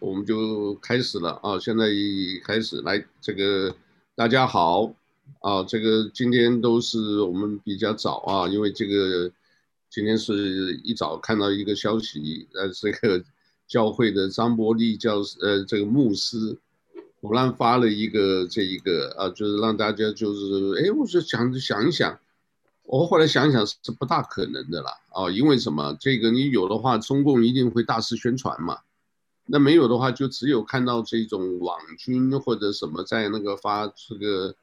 我们就开始了啊！现在开始来，这个大家好啊！这个今天都是我们比较早啊，因为这个今天是一早看到一个消息，呃，这个教会的张伯利教，呃，这个牧师突然发了一个这一个啊，就是让大家就是哎，我就想想一想，我后来想想是不大可能的了啊，因为什么？这个你有的话，中共一定会大肆宣传嘛。那没有的话，就只有看到这种网军或者什么在那个发这个，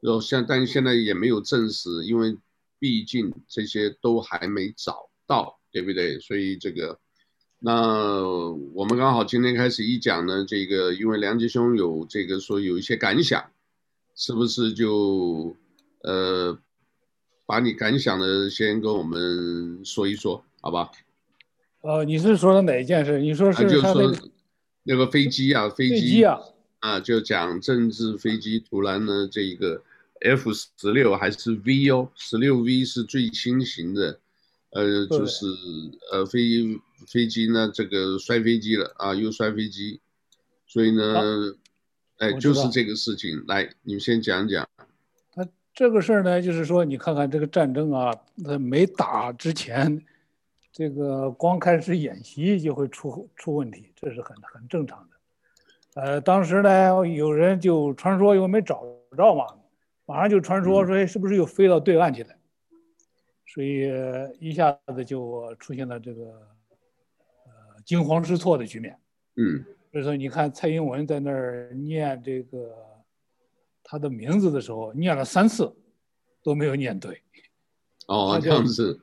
然后现但现在也没有证实，因为毕竟这些都还没找到，对不对？所以这个，那我们刚好今天开始一讲呢，这个因为梁杰兄有这个说有一些感想，是不是就呃把你感想的先跟我们说一说，好吧？呃，你是说的哪一件事？你说是他的。那个飞机啊，飞机，啊，啊，就讲政治飞机突然呢，这一个 F 十六还是 V 哦，十六 V 是最新型的，呃，就是呃飞飞机呢，这个摔飞机了啊，又摔飞机，所以呢，啊、哎，就是这个事情，来，你们先讲讲。他这个事儿呢，就是说，你看看这个战争啊，他没打之前。这个光开始演习就会出出问题，这是很很正常的。呃，当时呢，有人就传说，又没找着嘛，马上就传说说是不是又飞到对岸去了，所以一下子就出现了这个呃惊慌失措的局面。嗯，所以说你看蔡英文在那儿念这个他的名字的时候，念了三次都没有念对。哦，这样子。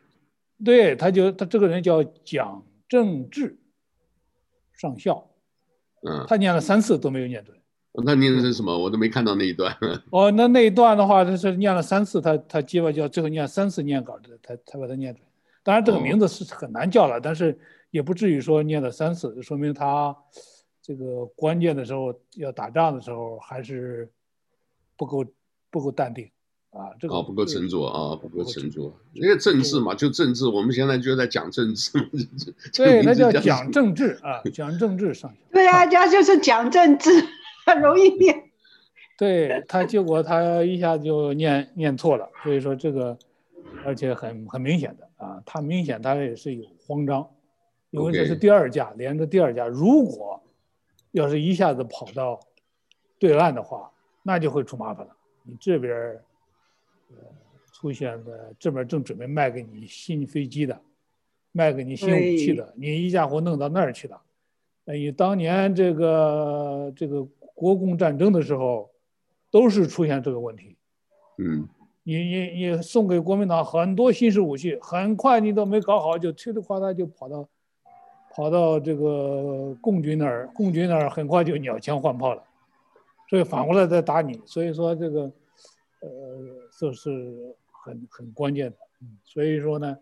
对，他就他这个人叫蒋正治上校，嗯，他念了三次都没有念准。那念的是什么？我都没看到那一段。哦，那那一段的话，他是念了三次，他他基本叫最后念三次念稿的，他才把它念准。当然，这个名字是很难叫了，哦，但是也不至于说念了三次，说明他这个关键的时候要打仗的时候还是不够不够淡定。啊，这个啊不够沉着啊，不够沉着。因为政治嘛，就政治，我们现在就在讲政治。对，那叫讲政治啊，讲政治上。对啊，家就是讲政治，很容易念。对他，结果他一下就念念错了，所以说这个，而且很很明显的啊，他明显他也是有慌张，因为这是第二架，连着第二架，如果要是一下子跑到对岸的话，那就会出麻烦了。你这边。出现的这边正准备卖给你新飞机的，卖给你新武器的，你一家伙弄到那儿去了。你当年这个这个国共战争的时候，都是出现这个问题。嗯，你你你送给国民党很多新式武器，很快你都没搞好，就嘁哩呱嗒就跑到跑到这个共军那儿，共军那儿很快就鸟枪换炮了，所以反过来再打你。所以说这个。呃，这是很很关键的，所以说呢，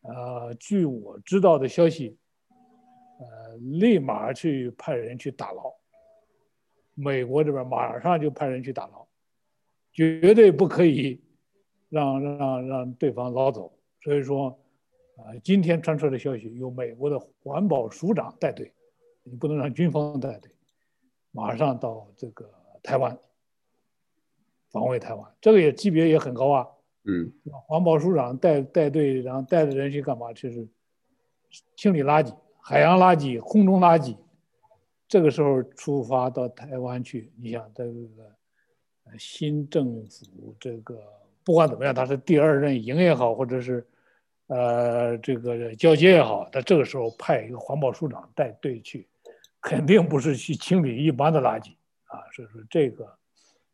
呃，据我知道的消息，呃，立马去派人去打捞，美国这边马上就派人去打捞，绝对不可以让让让对方捞走。所以说，啊、今天传出的消息，由美国的环保署长带队，你不能让军方带队，马上到这个台湾。防卫台湾，这个也级别也很高啊。嗯，环保署长带带队，然后带着人去干嘛？就是清理垃圾，海洋垃圾、空中垃圾。这个时候出发到台湾去，你想这个新政府这个不管怎么样，他是第二任营也好，或者是呃这个交接也好，他这个时候派一个环保署长带队去，肯定不是去清理一般的垃圾啊。所以说这个。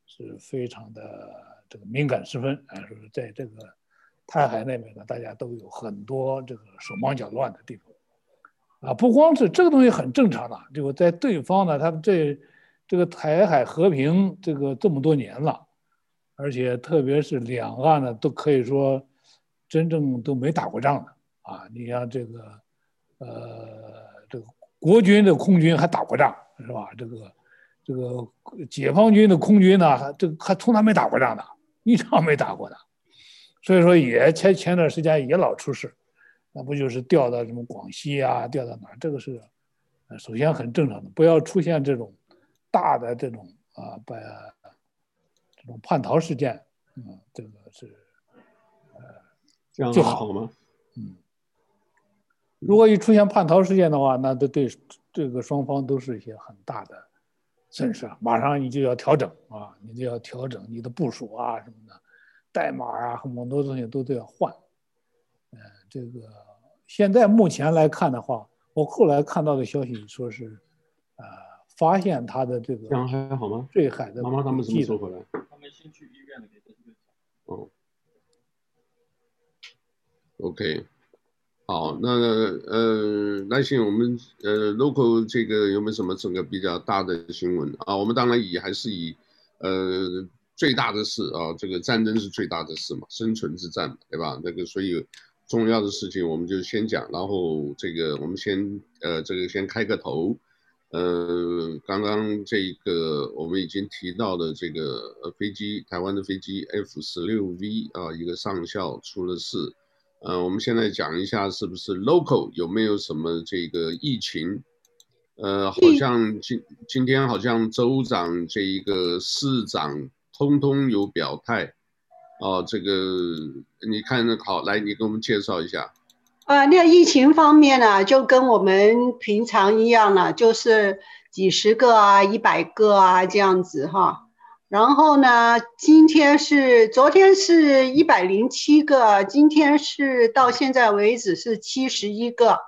是非常的这个敏感时分啊，说是在这个台海那边呢，大家都有很多这个手忙脚乱的地方啊。不光是这个东西很正常的，就在对方呢，他们这这个台海和平这个这么多年了，而且特别是两岸呢，都可以说真正都没打过仗的啊。你像这个呃，这个国军的空军还打过仗是吧？这个。这个解放军的空军呢，这个还从来没打过仗的，一场没打过的，所以说也前前段时间也老出事，那不就是调到什么广西啊，调到哪儿？这个是呃，首先很正常的，不要出现这种大的这种啊，把这种叛逃事件，嗯，这个是呃，这样就好好吗？嗯，如果一出现叛逃事件的话，那都对这个双方都是一些很大的损失，马上你就要调整啊，你就要调整你的部署啊什么的，代码啊很多东西都都要换。呃，这个现在目前来看的话。我后来看到的消息说是，呃，发现他的这个这样还好吗？坠海的妈妈他们什么时候回来？他们先去医院了，给他这个。哦。OK，好，那呃，来信我们呃，local 这个有没有什么整个比较大的新闻啊？我们当然以还是以呃最大的事啊，这个战争是最大的事嘛，生存之战，对吧？那个所以。重要的事情我们就先讲，然后这个我们先呃这个先开个头，呃刚刚这个我们已经提到的这个飞机，台湾的飞机 F 十六 V 啊一个上校出了事，呃我们现在讲一下是不是 local 有没有什么这个疫情，呃好像今今天好像州长这一个市长通通有表态。哦，这个你看那好，来你给我们介绍一下。啊，那个疫情方面呢，就跟我们平常一样了，就是几十个啊，一百个啊这样子哈。然后呢，今天是昨天是一百零七个，今天是到现在为止是七十一个。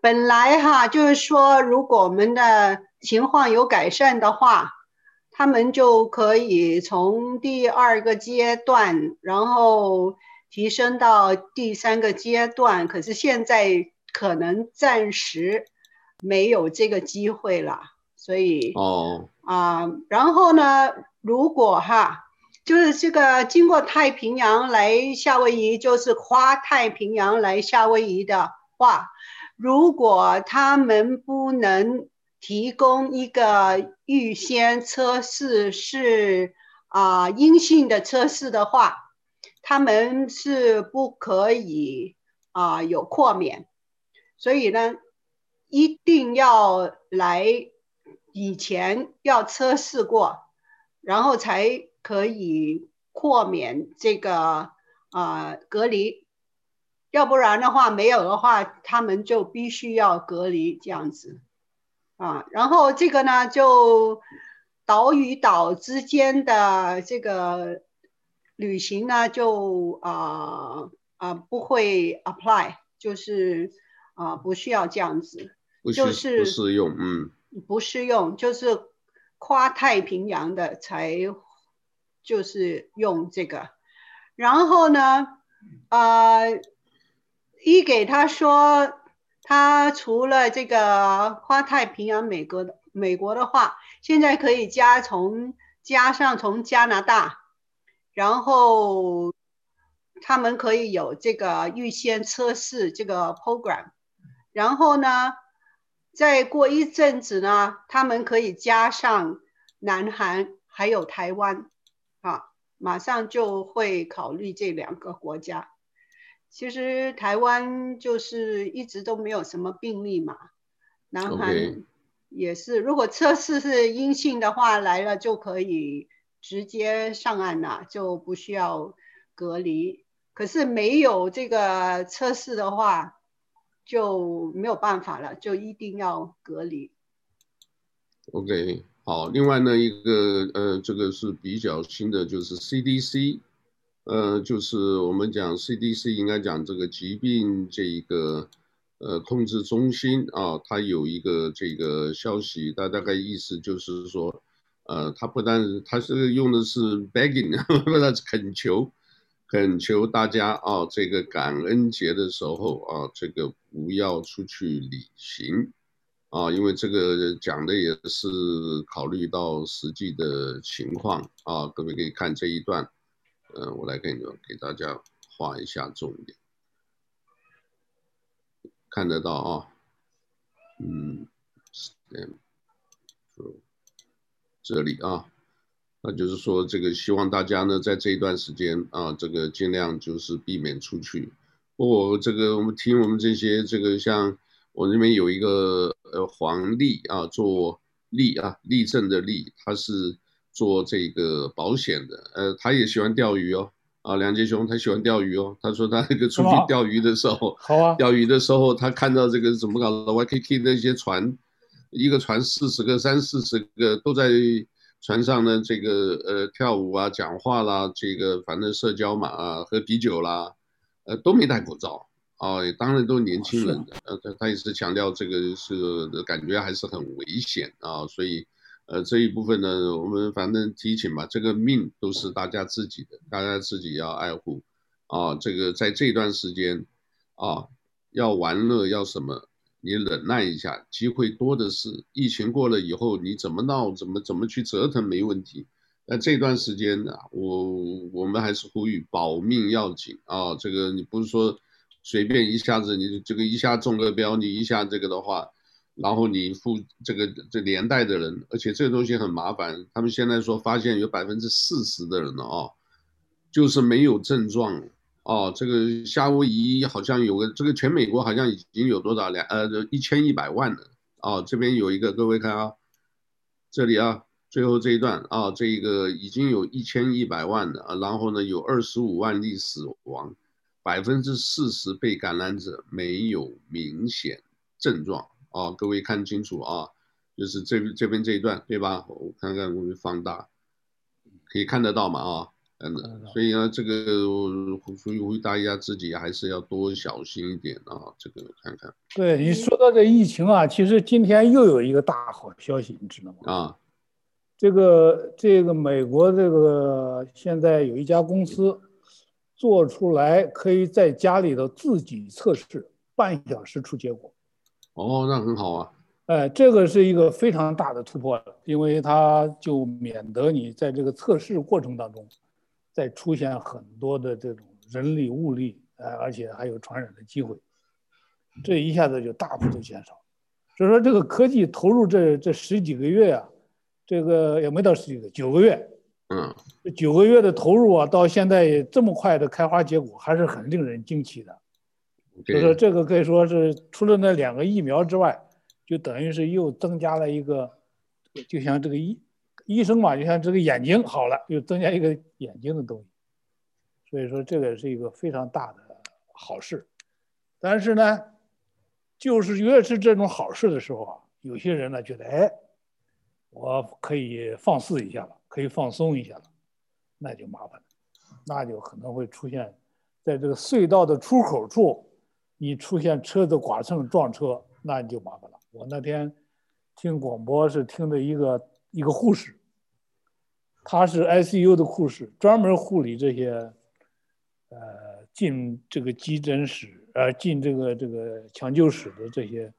本来哈，就是说如果我们的情况有改善的话。他们就可以从第二个阶段，然后提升到第三个阶段。可是现在可能暂时没有这个机会了，所以哦啊，然后呢，如果哈，就是这个经过太平洋来夏威夷，就是跨太平洋来夏威夷的话，如果他们不能。提供一个预先测试是啊阴性的测试的话，他们是不可以啊有豁免，所以呢，一定要来以前要测试过，然后才可以豁免这个啊隔离，要不然的话没有的话，他们就必须要隔离这样子。啊，然后这个呢，就岛与岛之间的这个旅行呢，就啊啊不会 apply，就是啊不需要这样子，就是不适用，嗯，不适用，就是跨太平洋的才就是用这个，然后呢，啊一给他说。他除了这个跨太平洋，美国的美国的话，现在可以加从加上从加拿大，然后他们可以有这个预先测试这个 program，然后呢，再过一阵子呢，他们可以加上南韩还有台湾，啊，马上就会考虑这两个国家。其实台湾就是一直都没有什么病例嘛，南韩也是，如果测试是阴性的话，来了就可以直接上岸了，就不需要隔离。可是没有这个测试的话，就没有办法了，就一定要隔离。OK，好，另外呢，一个呃，这个是比较新的，就是 CDC。呃，就是我们讲 CDC 应该讲这个疾病这一个呃控制中心啊，它有一个这个消息，它大概意思就是说，呃，它不但它是用的是 begging，不是恳求，恳求大家啊，这个感恩节的时候啊，这个不要出去旅行。啊，因为这个讲的也是考虑到实际的情况。啊，各位可以看这一段。嗯，我来给你们给大家画一下重点，看得到啊，嗯，这里啊，那就是说这个希望大家呢在这一段时间啊，这个尽量就是避免出去。不过这个我们听我们这些这个像我这边有一个呃黄丽啊，做丽啊，丽正的丽，他是做这个保险的，呃，他也喜欢钓鱼哦，啊，梁杰雄他喜欢钓鱼哦，他说他那个出去钓鱼的时候，好啊，钓鱼的时候他看到这个怎么搞的，YKK 那些船，一个船四十个、三四十个都在船上呢，这个呃跳舞啊、讲话啦，这个反正社交嘛啊，喝啤酒啦，呃都没戴口罩。哦，当然都是年轻人的，呃，他他也是强调这个是感觉还是很危险啊，所以，呃，这一部分呢，我们反正提醒吧，这个命都是大家自己的，大家自己要爱护，啊，这个在这段时间，啊，要玩乐要什么，你忍耐一下，机会多的是，疫情过了以后你怎么闹，怎么怎么去折腾没问题，那这段时间呢，我我们还是呼吁保命要紧啊，这个你不是说。随便一下子，你这个一下中个标，你一下这个的话，然后你负这个这连带的人，而且这个东西很麻烦。他们现在说发现有百分之四十的人了啊，就是没有症状哦。这个夏威夷好像有个，这个全美国好像已经有多少两呃一千一百万了哦。这边有一个，各位看啊，这里啊，最后这一段啊，这个已经有一千一百万了，然后呢有二十五万例死亡。百分之四十被感染者没有明显症状啊，各位看清楚啊，就是这这边这一段对吧？我看看我们放大，可以看得到嘛啊？嗯，所以呢，这个所以呼吁大家自己还是要多小心一点啊。这个看看。对，你说到这疫情啊，其实今天又有一个大好消息，你知道吗？啊，这个这个美国这个现在有一家公司。做出来可以在家里头自己测试，半小时出结果。哦，那很好啊。哎，这个是一个非常大的突破，因为它就免得你在这个测试过程当中，再出现很多的这种人力物力，哎，而且还有传染的机会，这一下子就大幅度减少。所以说，这个科技投入这这十几个月啊，这个也没到十几个，九个月。嗯，这九个月的投入啊，到现在这么快的开花结果，还是很令人惊奇的。所以说，这个可以说是除了那两个疫苗之外，就等于是又增加了一个，就像这个医医生嘛，就像这个眼睛好了，又增加一个眼睛的东西。所以说，这个是一个非常大的好事。但是呢，就是越是这种好事的时候啊，有些人呢觉得，哎，我可以放肆一下了。可以放松一下了，那就麻烦了，那就可能会出现，在这个隧道的出口处，你出现车子剐蹭撞车，那你就麻烦了。我那天听广播是听的一个一个护士，他是 ICU 的护士，专门护理这些，呃，进这个急诊室，呃，进这个这个抢救室的这些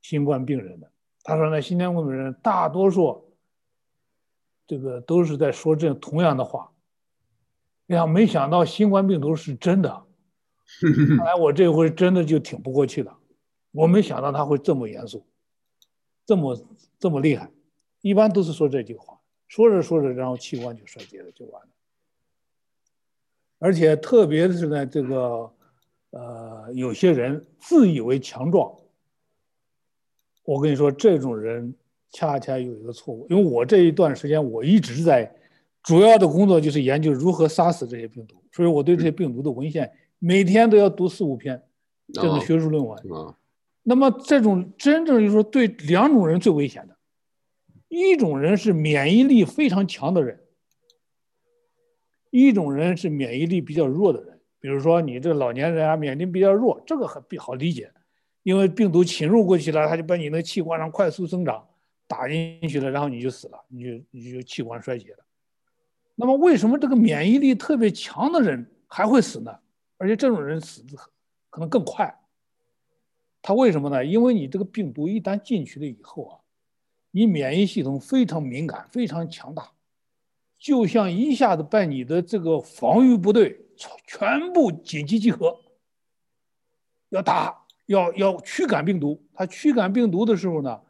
新冠病人的。他说呢，新冠病人大多数。这个都是在说这同样的话，哎呀，没想到新冠病毒是真的，看来我这回真的就挺不过去了。我没想到他会这么严肃，这么这么厉害。一般都是说这句话，说着说着，然后器官就衰竭了，就完了。而且特别是呢，这个呃，有些人自以为强壮，我跟你说，这种人。恰恰有一个错误，因为我这一段时间我一直在主要的工作就是研究如何杀死这些病毒，所以我对这些病毒的文献每天都要读四五篇这种学术论文。那么这种真正就是说对两种人最危险的，一种人是免疫力非常强的人，一种人是免疫力比较弱的人。比如说你这个老年人啊，免疫力比较弱，这个很比好理解，因为病毒侵入过去了，它就把你的器官上快速增长。打进去了，然后你就死了，你就你就器官衰竭了。那么为什么这个免疫力特别强的人还会死呢？而且这种人死的可能更快。他为什么呢？因为你这个病毒一旦进去了以后啊，你免疫系统非常敏感，非常强大，就像一下子把你的这个防御部队全部紧急集合，要打，要要驱赶病毒。它驱赶病毒的时候呢，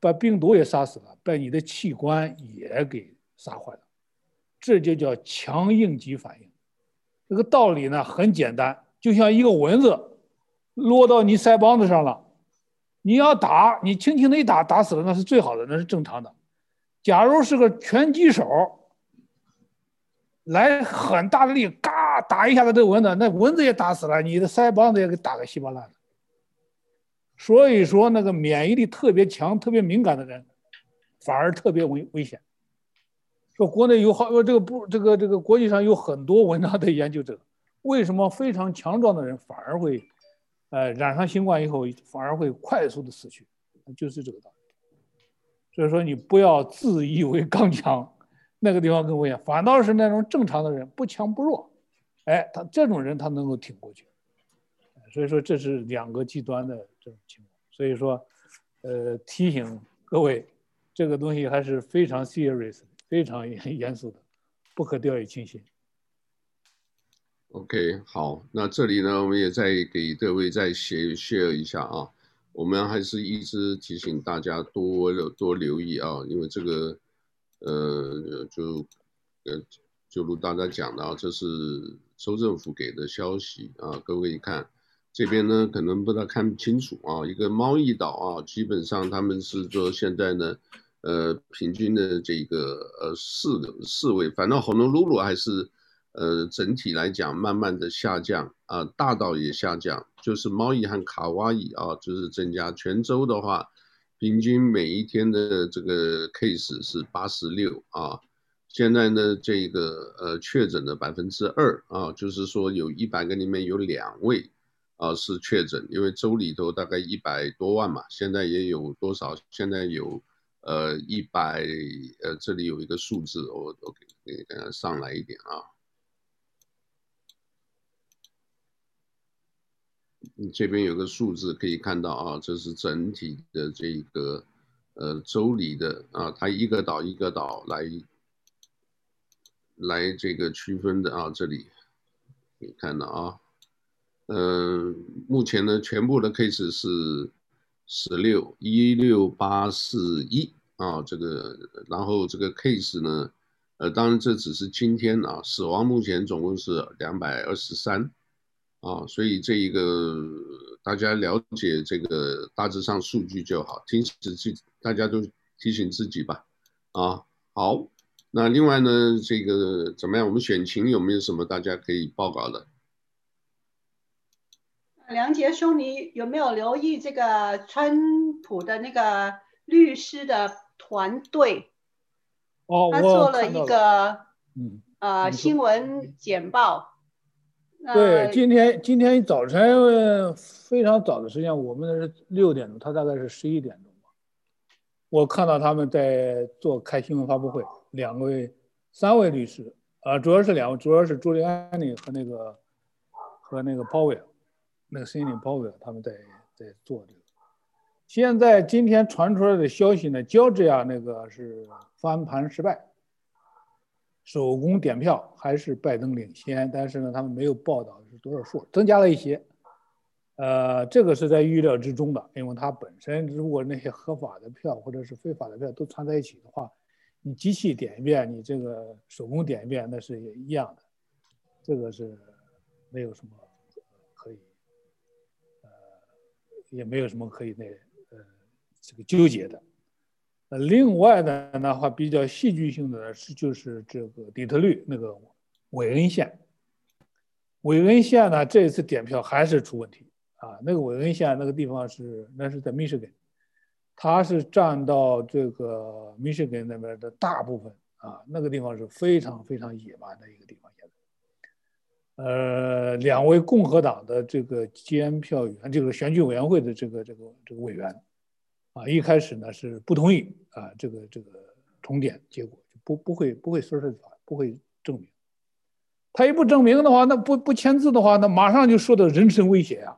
把病毒也杀死了，把你的器官也给杀坏了，这就叫强应激反应。这个道理呢很简单，就像一个蚊子，落到你腮帮子上了，你要打，你轻轻的一打，打死了那是最好的，那是正常的。假如是个拳击手，来很大的力，嘎打一下子这个蚊子，那蚊子也打死了，你的腮帮子也给打个稀巴烂。所以说，那个免疫力特别强、特别敏感的人，反而特别危危险。说国内有好，这个不，这个这个国际上有很多文章在研究这个，为什么非常强壮的人反而会，呃，染上新冠以后反而会快速的死去，就是这个道理。所以说，你不要自以为刚强，那个地方更危险。反倒是那种正常的人，不强不弱，哎，他这种人他能够挺过去。所以说，这是两个极端的这种情况。所以说，呃，提醒各位，这个东西还是非常 serious。非常严严肃的，不可掉以轻心。OK，好，那这里呢，我们也再给各位再 share 一下啊。我们还是一直提醒大家多多留意啊，因为这个，呃，就呃，就如大家讲的啊，这是州政府给的消息啊。各位一看，这边呢可能不大看不清楚啊。一个贸易岛啊，基本上他们是说现在呢。呃，平均的这个呃四个四位，反正 honolulu 还是呃整体来讲慢慢的下降啊，大岛也下降，就是猫伊和卡哇伊啊，就是增加。全州的话，平均每一天的这个 case 是八十六啊，现在呢这个呃确诊的百分之二啊，就是说有一百个里面有两位啊是确诊，因为州里头大概一百多万嘛，现在也有多少？现在有。呃，一百，呃，这里有一个数字，我我给给大家上来一点啊。你这边有个数字可以看到啊，这是整体的这个呃州里的啊，它一个岛一个岛来来这个区分的啊，这里可以看到啊，嗯、呃，目前呢，全部的 case 是。十六一六八四一啊，这个，然后这个 case 呢，呃，当然这只是今天啊，死亡目前总共是两百二十三啊，所以这一个大家了解这个大致上数据就好，提醒自己，大家都提醒自己吧，啊，好，那另外呢，这个怎么样？我们选情有没有什么大家可以报告的？梁杰兄，你有没有留意这个川普的那个律师的团队？哦，他做了一个嗯呃新闻简报。对，今天今天早晨非常早的时间，我们是六点钟，他大概是十一点钟吧。我看到他们在做开新闻发布会，两位、三位律师啊、主要是两位，主要是朱利安尼和那个和那个鲍威尔。那个森林包围，他们在在做这个。现在今天传出来的消息呢，乔治亚那个是翻盘失败，手工点票还是拜登领先，但是呢，他们没有报道是多少数，增加了一些。呃，这个是在预料之中的，因为它本身如果那些合法的票或者是非法的票都掺在一起的话，你机器点一遍，你这个手工点一遍，那是也一样的，这个是没有什么可以，呃。也没有什么可以那呃这个纠结的。呃，另外呢的话比较戏剧性的是就是这个底特律那个韦恩县，韦恩县呢这一次点票还是出问题啊。那个韦恩县那个地方是那是在密歇根，它是占到这个密歇根那边的大部分啊，那个地方是非常非常野蛮的一个地方。呃，两位共和党的这个监票员，这个选举委员会的这个这个这个委员，啊，一开始呢是不同意啊，这个这个重点结果就不不会不会说实话，不会证明。他一不证明的话，那不不签字的话，那马上就受到人身威胁啊，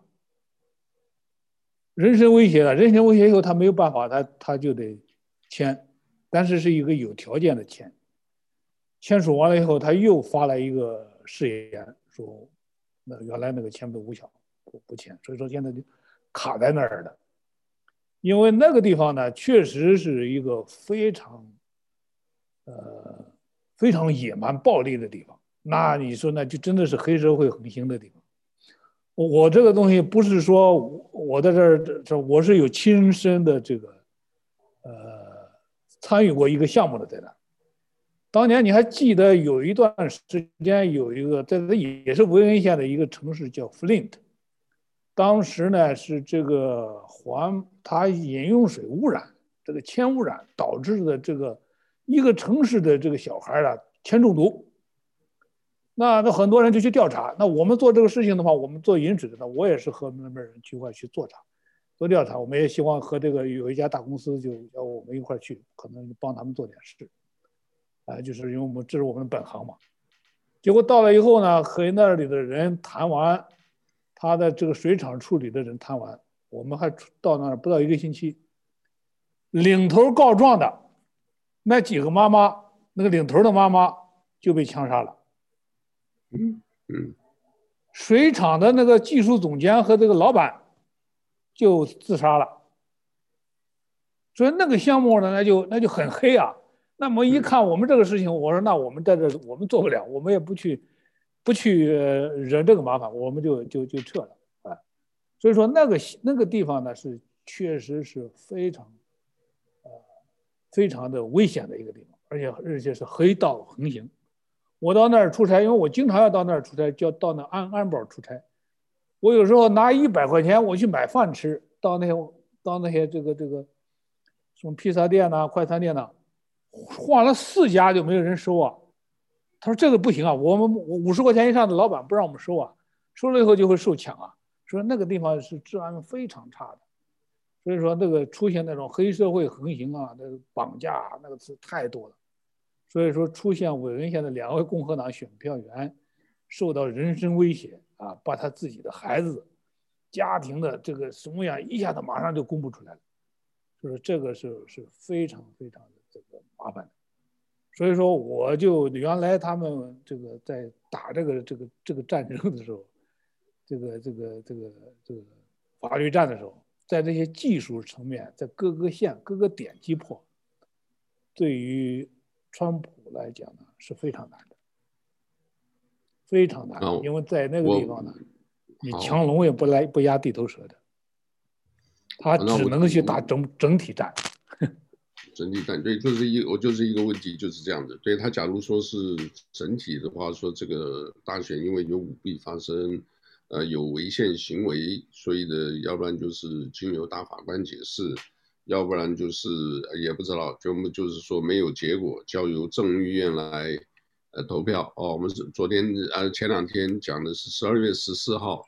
人身威胁了，人身威胁以后他没有办法，他他就得签，但是是一个有条件的签。签署完了以后，他又发了一个誓言。说，那原来那个签字无效，不不签，所以说现在就卡在那儿了。因为那个地方呢，确实是一个非常，呃，非常野蛮暴力的地方。那你说，那就真的是黑社会横行的地方。我这个东西不是说我在这儿，这我是有亲身的这个，呃，参与过一个项目的在那。当年你还记得有一段时间有一个在那也是维恩县的一个城市叫 Flint，当时呢是这个环它饮用水污染，这个铅污染导致的这个一个城市的这个小孩啊铅中毒。那那很多人就去调查。那我们做这个事情的话，我们做饮水的呢，我也是和那边人去一块去做查、做调查。我们也希望和这个有一家大公司就要我们一块去，可能帮他们做点事。啊，就是因为我们这是我们的本行嘛。结果到了以后呢，和那里的人谈完，他的这个水厂处理的人贪完，我们还到那儿不到一个星期，领头告状的那几个妈妈，那个领头的妈妈就被枪杀了。嗯嗯，水厂的那个技术总监和这个老板就自杀了，所以那个项目呢，那就那就很黑啊。那么一看我们这个事情，我说那我们在这我们做不了，我们也不去不去惹这个麻烦，我们就就就撤了啊。所以说那个那个地方呢，是确实是非常呃非常的危险的一个地方，而且而且是黑道横行。我到那儿出差，因为我经常要到那儿出差，就要到那安安保出差。我有时候拿一百块钱，我去买饭吃，到那些到那些这个这个什么披萨店呐、快餐店呐、换了四家就没有人收啊。他说这个不行啊，我们五十块钱以上的老板不让我们收啊，收了以后就会受抢啊。说那个地方是治安非常差的，所以说那个出现那种黑社会横行啊，那个绑架啊那个字太多了。所以说，出现维恩县的两位共和党选票员受到人身威胁啊，把他自己的孩子、家庭的这个什么样一下子马上就公布出来了，就是这个是是非常非常的这个麻烦的。所以说，我就原来他们这个在打这个这个这个战争的时候，这个这个这个这个法律战的时候，在这些技术层面，在各个县各个点击破，对于。川普来讲呢是非常难的，非常难，因为在那个地方呢，你强龙也不来不压地头蛇的，他只能去打整整体战。整体战对，就是一我就是一个问题就是这样的。对他，假如说是整体的话，说这个大选因为有舞弊发生，呃，有违宪行为，所以的，要不然就是经由大法官解释。要不然就是也不知道，就我们就是说没有结果，交由众议院来呃投票哦。我们是昨天呃前两天讲的是十二月十四号，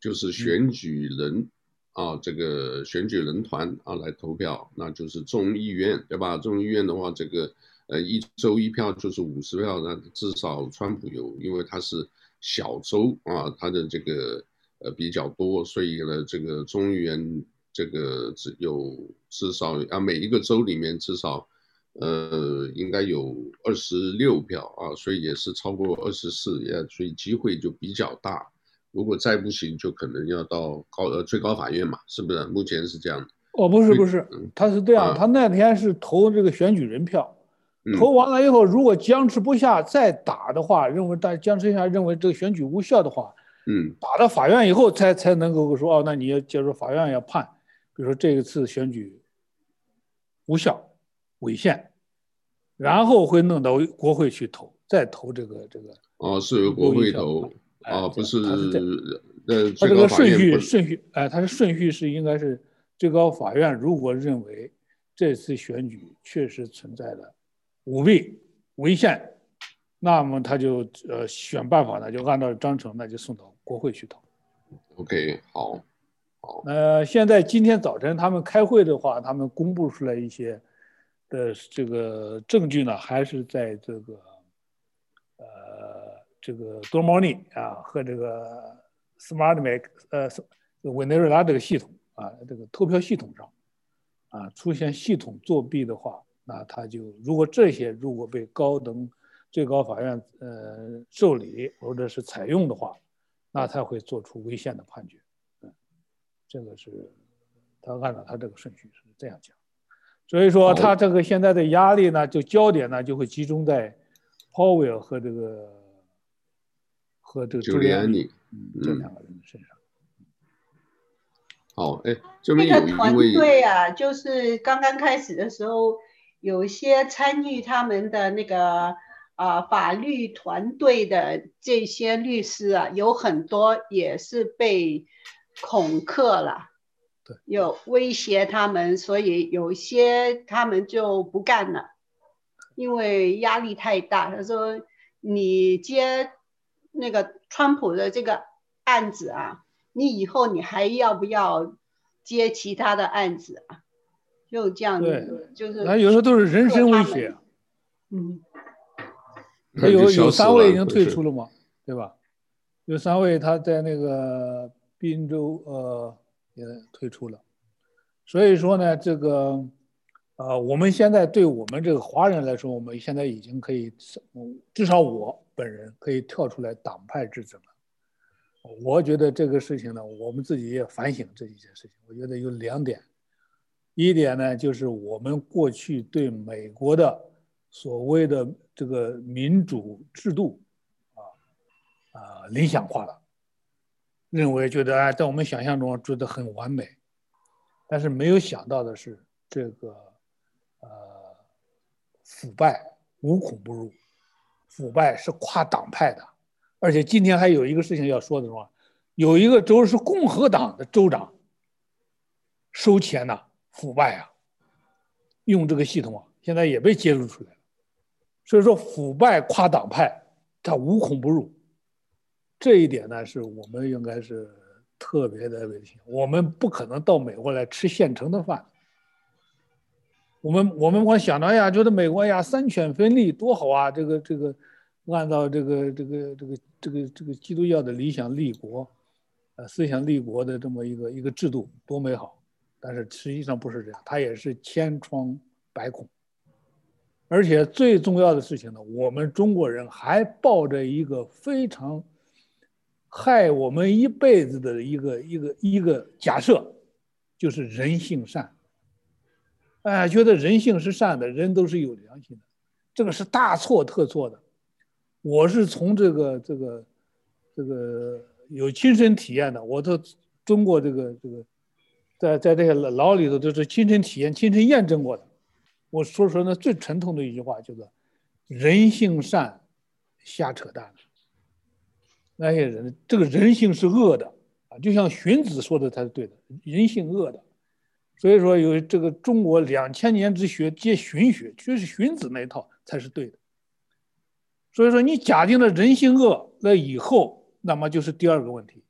就是选举人啊这个选举人团啊来投票，那就是众议院对吧？众议院的话，这个呃一周一票就是五十票，那至少川普有，因为他是小州啊，他的这个呃比较多，所以呢这个众议院。这个只有至少啊，每一个州里面至少，呃，应该有二十六票啊，所以也是超过二十四，也所以机会就比较大。如果再不行，就可能要到高呃最高法院嘛，是不是？目前是这样的。哦，不是不是，他是这样，啊、他那天是投这个选举人票，嗯、投完了以后，如果僵持不下再打的话，认为但僵持下认为这个选举无效的话，嗯，打到法院以后才才能够说哦，那你要接受法院要判。比如说这一次选举无效、违宪，然后会弄到国会去投，再投这个这个。哦，是由国会投，啊、哦，不是。呃，他这个顺序顺序，哎，他的顺序是应该是最高法院如果认为这次选举确实存在了舞弊、违宪，那么他就呃选办法呢，就按照章程，那就送到国会去投。OK，好。好呃，现在今天早晨他们开会的话，他们公布出来一些的这个证据呢，还是在这个呃这个多猫腻啊和这个 Smartmatic 呃委内瑞拉这个系统啊这个投票系统上啊出现系统作弊的话，那他就如果这些如果被高等最高法院呃受理或者是采用的话，那他会做出违宪的判决。嗯这个是他按照他这个顺序是这样讲，所以说他这个现在的压力呢，就焦点呢就会集中在 Powell 和这个和这个朱利安尼，嗯，这两个人身上。哦，哎，这边有一位那个团队啊，就是刚刚开始的时候，有一些参与他们的那个啊、呃、法律团队的这些律师啊，有很多也是被恐吓了，对，有威胁他们，所以有些他们就不干了，因为压力太大。他说：“你接那个川普的这个案子啊。”你以后你还要不要接其他的案子啊？就这样子，就是他有时候都是人身威胁。嗯，他有有三位已经退出了嘛，对吧？有三位他在那个滨州呃也退出了，所以说呢，这个呃我们现在对我们这个华人来说，我们现在已经可以，至少我本人可以跳出来党派之争了。我觉得这个事情呢，我们自己也反省这一件事情。我觉得有两点，一点呢，就是我们过去对美国的所谓的这个民主制度啊啊理想化了，认为觉得啊，在我们想象中觉得很完美，但是没有想到的是，这个呃腐败无孔不入，腐败是跨党派的。而且今天还有一个事情要说的是吧？有一个州是共和党的州长收钱呐，腐败啊，用这个系统啊，现在也被揭露出来了。所以说腐败跨党派，它无孔不入。这一点呢，是我们应该是特别的危险。我们不可能到美国来吃现成的饭。我们我们光想到呀，觉得美国呀三权分立多好啊，这个这个。按照这个这个这个这个这个基督教的理想立国，呃，思想立国的这么一个一个制度多美好，但是实际上不是这样，它也是千疮百孔。而且最重要的事情呢，我们中国人还抱着一个非常害我们一辈子的一个一个一个假设，就是人性善。哎，觉得人性是善的，人都是有良心的，这个是大错特错的。我是从这个这个这个有亲身体验的，我都中国这个这个，在在这些牢里头都是亲身体验、亲身验证过的。我说说那最沉痛的一句话，就是人性善，瞎扯淡。那些人，这个人性是恶的啊，就像荀子说的才是对的，人性恶的。所以说有这个中国两千年之学皆荀学，就是荀子那一套才是对的。所以说，你假定了人性恶，那以后，那么就是第二个问题。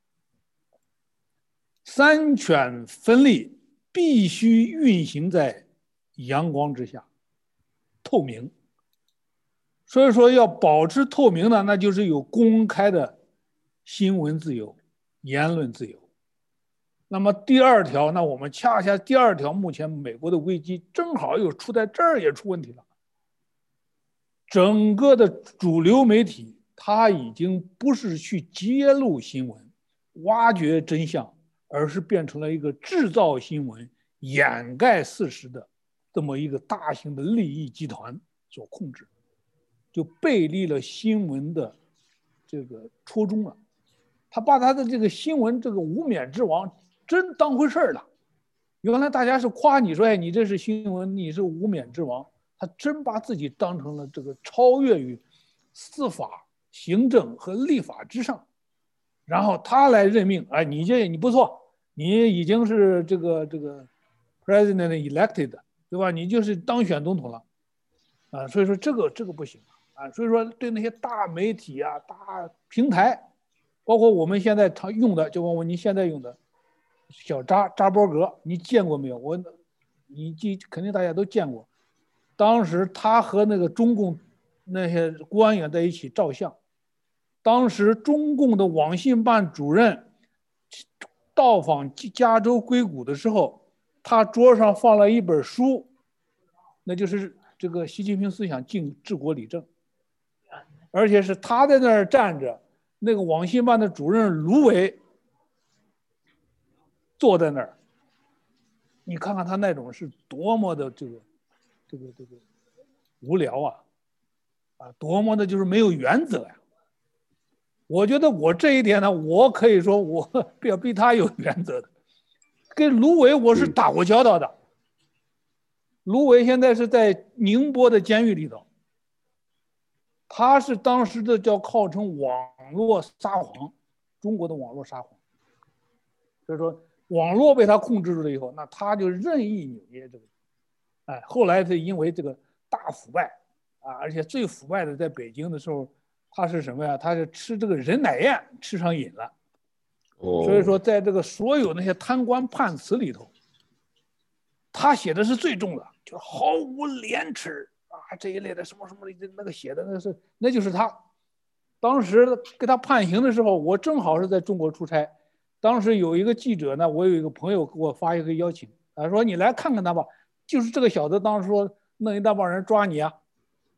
三权分立必须运行在阳光之下，透明。所以说，要保持透明的，那就是有公开的新闻自由、言论自由。那么第二条，那我们恰恰第二条，目前美国的危机正好又出在这儿，也出问题了。整个的主流媒体，它已经不是去揭露新闻、挖掘真相，而是变成了一个制造新闻、掩盖事实的这么一个大型的利益集团所控制，就背离了新闻的这个初衷了。他把他的这个新闻这个无冕之王真当回事儿了。原来大家是夸你说，哎，你这是新闻，你是无冕之王。他真把自己当成了这个超越于司法、行政和立法之上，然后他来任命。哎，你这你不错，你已经是这个这个 president elected，对吧？你就是当选总统了，啊，所以说这个这个不行啊。所以说对那些大媒体啊、大平台，包括我们现在常用的，就包括你现在用的小扎扎波格，你见过没有？我，你记肯定大家都见过。当时他和那个中共那些官员在一起照相，当时中共的网信办主任到访加州硅谷的时候，他桌上放了一本书，那就是这个习近平思想进治国理政，而且是他在那儿站着，那个网信办的主任卢伟坐在那儿，你看看他那种是多么的这个。这个这个无聊啊，啊，多么的就是没有原则呀！我觉得我这一点呢，我可以说我 要比他有原则的。跟卢伟我是打过交道的。卢伟现在是在宁波的监狱里头，他是当时的叫号称网络沙皇，中国的网络沙皇。所以说，网络被他控制住了以后，那他就任意扭捏这个。哎，后来是因为这个大腐败啊，而且最腐败的在北京的时候，他是什么呀？他是吃这个人奶宴吃上瘾了。哦。所以说，在这个所有那些贪官判词里头，他写的是最重的。就是毫无廉耻啊，这一类的什么什么的，那个写的那是，那就是他。当时给他判刑的时候，我正好是在中国出差。当时有一个记者呢，我有一个朋友给我发一个邀请，他说你来看看他吧，就是这个小子当时说弄一大帮人抓你啊，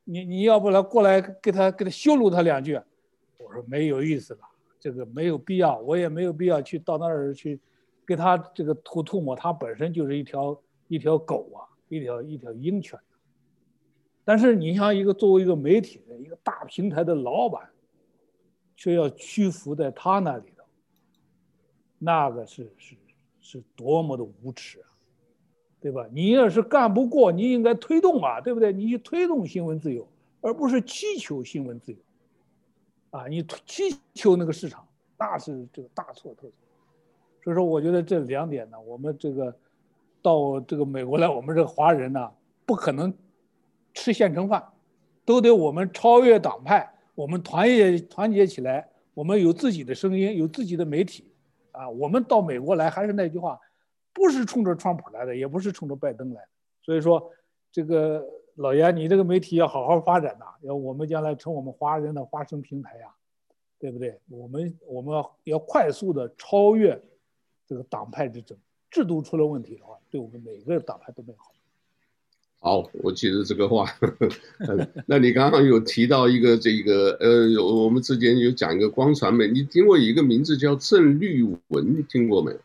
你你要不来过来给他给他羞辱他两句。我说没有意思了，这个没有必要，我也没有必要去到那儿去给他这个吐吐沫，他本身就是一条一条狗啊。一条一条鹰犬，但是你像一个作为一个媒体的一个大平台的老板，却要屈服在他那里，那个是是是多么的无耻啊，对吧？你要是干不过，你应该推动啊，对不对？你去推动新闻自由，而不是祈求新闻自由，啊，你祈求那个市场，那是这个大错特错。所以说，我觉得这两点呢，我们这个。到这个美国来，我们这个华人呢，不可能吃现成饭，都得我们超越党派，我们团结团结起来，我们有自己的声音，有自己的媒体，啊，我们到美国来还是那句话，不是冲着川普来的，也不是冲着拜登来的，所以说，这个老严，你这个媒体要好好发展呐，要我们将来成我们华人的发声平台呀，对不对？我们我们要要快速的超越这个党派之争。制度出了问题的话，对我们每个党派都没好。好，我记得这个话。那你刚刚有提到一个这个呃，我们之前有讲一个光传媒，你听过一个名字叫郑绿文，你听过没有？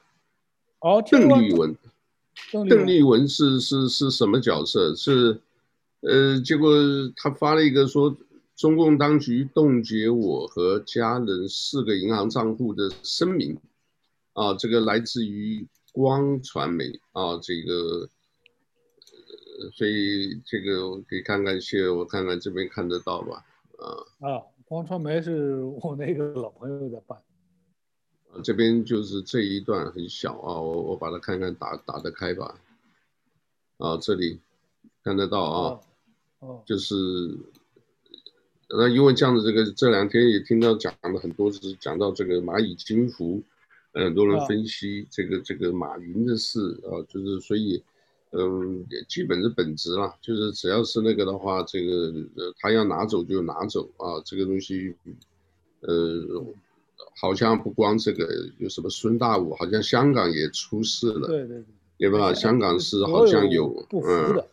哦，邓丽文。邓丽文是是是什么角色？是呃，结果他发了一个说，中共当局冻结我和家人四个银行账户的声明啊，这个来自于。光传媒啊，这个，所以这个我可以看看，去我看看这边看得到吧？啊啊，光传媒是我那个老朋友在办。啊，这边就是这一段很小啊，我我把它看看打打得开吧？啊，这里看得到啊，哦，就是，那因为这样的这个这两天也听到讲的很多，就是讲到这个蚂蚁金服。很多人分析这个这个马云的事啊，就是所以，嗯，基本是本质了，就是只要是那个的话，这个呃他要拿走就拿走啊，这个东西，呃，好像不光这个有什么孙大武，好像香港也出事了，对对对，对吧？香港是好像有不服的，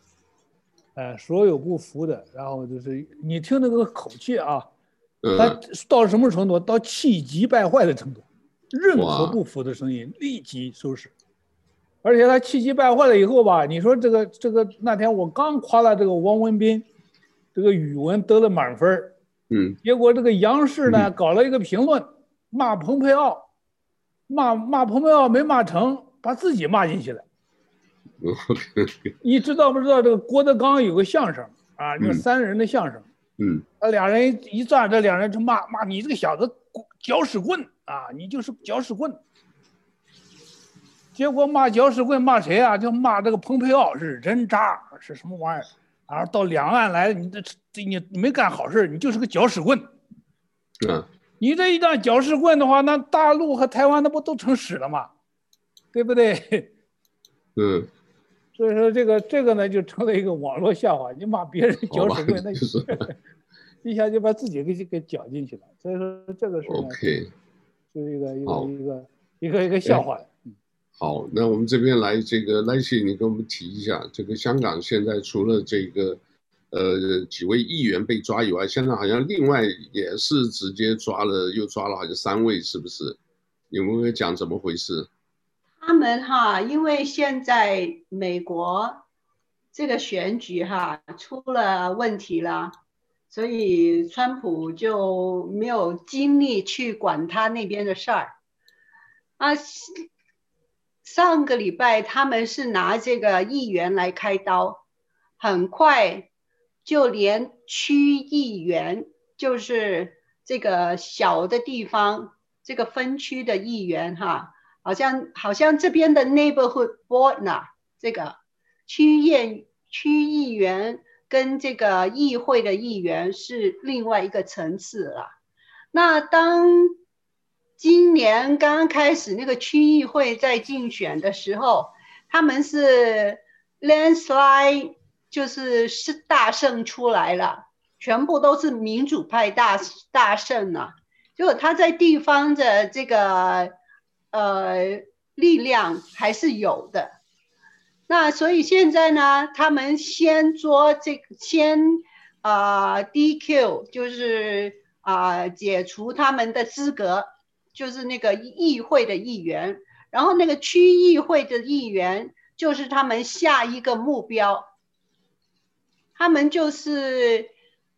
哎，所有不服的，然后就是你听那个口气啊，他到什么程度？到气急败坏的程度。任何不服的声音立即收拾，而且他气急败坏了以后吧，你说这个这个那天我刚夸了这个汪文斌，这个语文得了满分，嗯，结果这个央视呢搞了一个评论，骂蓬佩奥，骂骂蓬佩奥没骂成，把自己骂进去了。你知道不知道这个郭德纲有个相声啊，就三人的相声，嗯，他俩人一站，这两人就骂骂你这个小子搅屎棍。啊，你就是搅屎棍！结果骂搅屎棍骂谁啊？就骂这个蓬佩奥是人渣，是什么玩意儿？然后到两岸来，你这这你你没干好事，你就是个搅屎棍。嗯，你这一当搅屎棍的话，那大陆和台湾那不都成屎了吗？对不对？嗯。所以说这个这个呢，就成了一个网络笑话。你骂别人搅屎棍，那就是 一下就把自己给给搅进去了。所以说这个是。OK。是一个一个一个一个一个笑话。好，那我们这边来这个赖谢，你跟我们提一下，这个香港现在除了这个呃几位议员被抓以外，现在好像另外也是直接抓了，又抓了好像三位，是不是？有没有讲怎么回事？他们哈，因为现在美国这个选举哈出了问题了。所以，川普就没有精力去管他那边的事儿啊。上个礼拜他们是拿这个议员来开刀，很快就连区议员，就是这个小的地方这个分区的议员哈，好像好像这边的 neighborhood board 呢，这个区议区议员跟这个议会的议员是另外一个层次了。那当今年刚开始那个区议会在竞选的时候，他们是 landslide，就是是大胜出来了，全部都是民主派大大胜了。结果他在地方的这个呃力量还是有的。那所以现在呢，他们先做这个先啊、DQ，就是啊、解除他们的资格。就是那个议会的议员，然后那个区议会的议员就是他们下一个目标。他们就是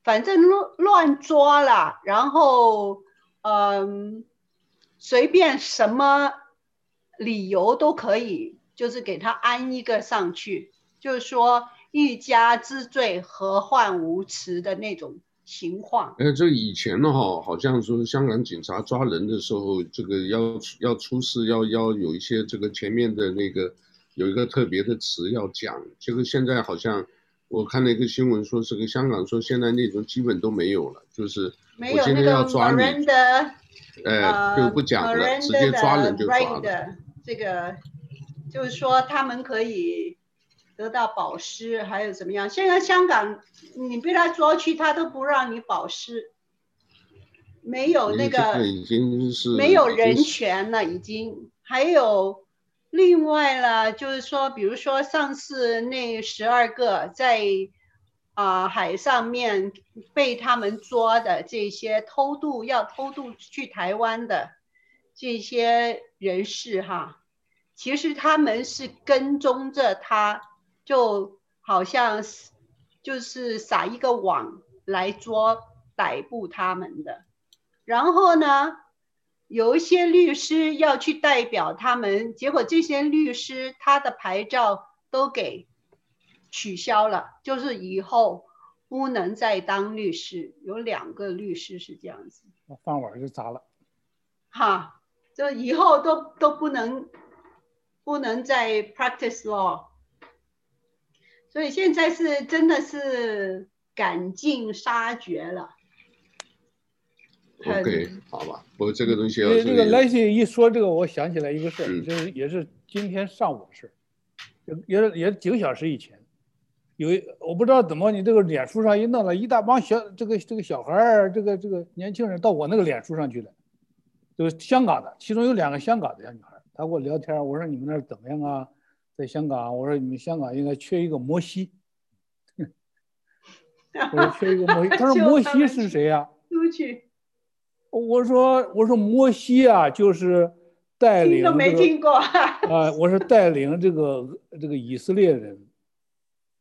反正乱乱抓了，然后嗯，随便什么理由都可以，就是给他安一个上去，就是说欲加之罪，何患无辞的那种。情况，哎，这以前的话，好像说香港警察抓人的时候，这个要要出示，要要有一些这个前面的那个有一个特别的词要讲。这个现在好像我看了一个新闻说，这个香港说现在那种基本都没有了，就是我今天要抓你，哎，就不讲了，直接抓人就抓了。这个就是说他们可以。得到保释还有怎么样？现在香港，你被他抓去，他都不让你保释，没有那个，已经是没有人权了，已经。还有另外呢，就是说，比如说上次那十二个在啊、呃、海上面被他们抓的这些偷渡要偷渡去台湾的这些人士哈，其实他们是跟踪着他。就好像是就是撒一个网来捉逮捕他们的，然后呢，有一些律师要去代表他们，结果这些律师他的牌照都给取消了，就是以后不能再当律师。有两个律师是这样子，饭碗就砸了，哈，就以后都都不能不能再 practice law。所以现在是真的是赶尽杀绝了。OK，好吧，我这个东西要。那个来信一说这个，我想起来一个事儿，就是也是今天上午的事儿，也也也几个小时以前，有一我不知道怎么你这个脸书上一弄了一大帮小这个这个小孩儿，这个这个年轻人到我那个脸书上去了，就是香港的，其中有两个香港的小女孩，她跟我聊天，我说你们那儿怎么样啊？在香港，我说你们香港应该缺一个摩西。我说缺一个摩西，他说摩西是谁呀？出去。我说我说摩西啊，就是带领、这个。听都没听过。啊，我是带领这个这个以色列人，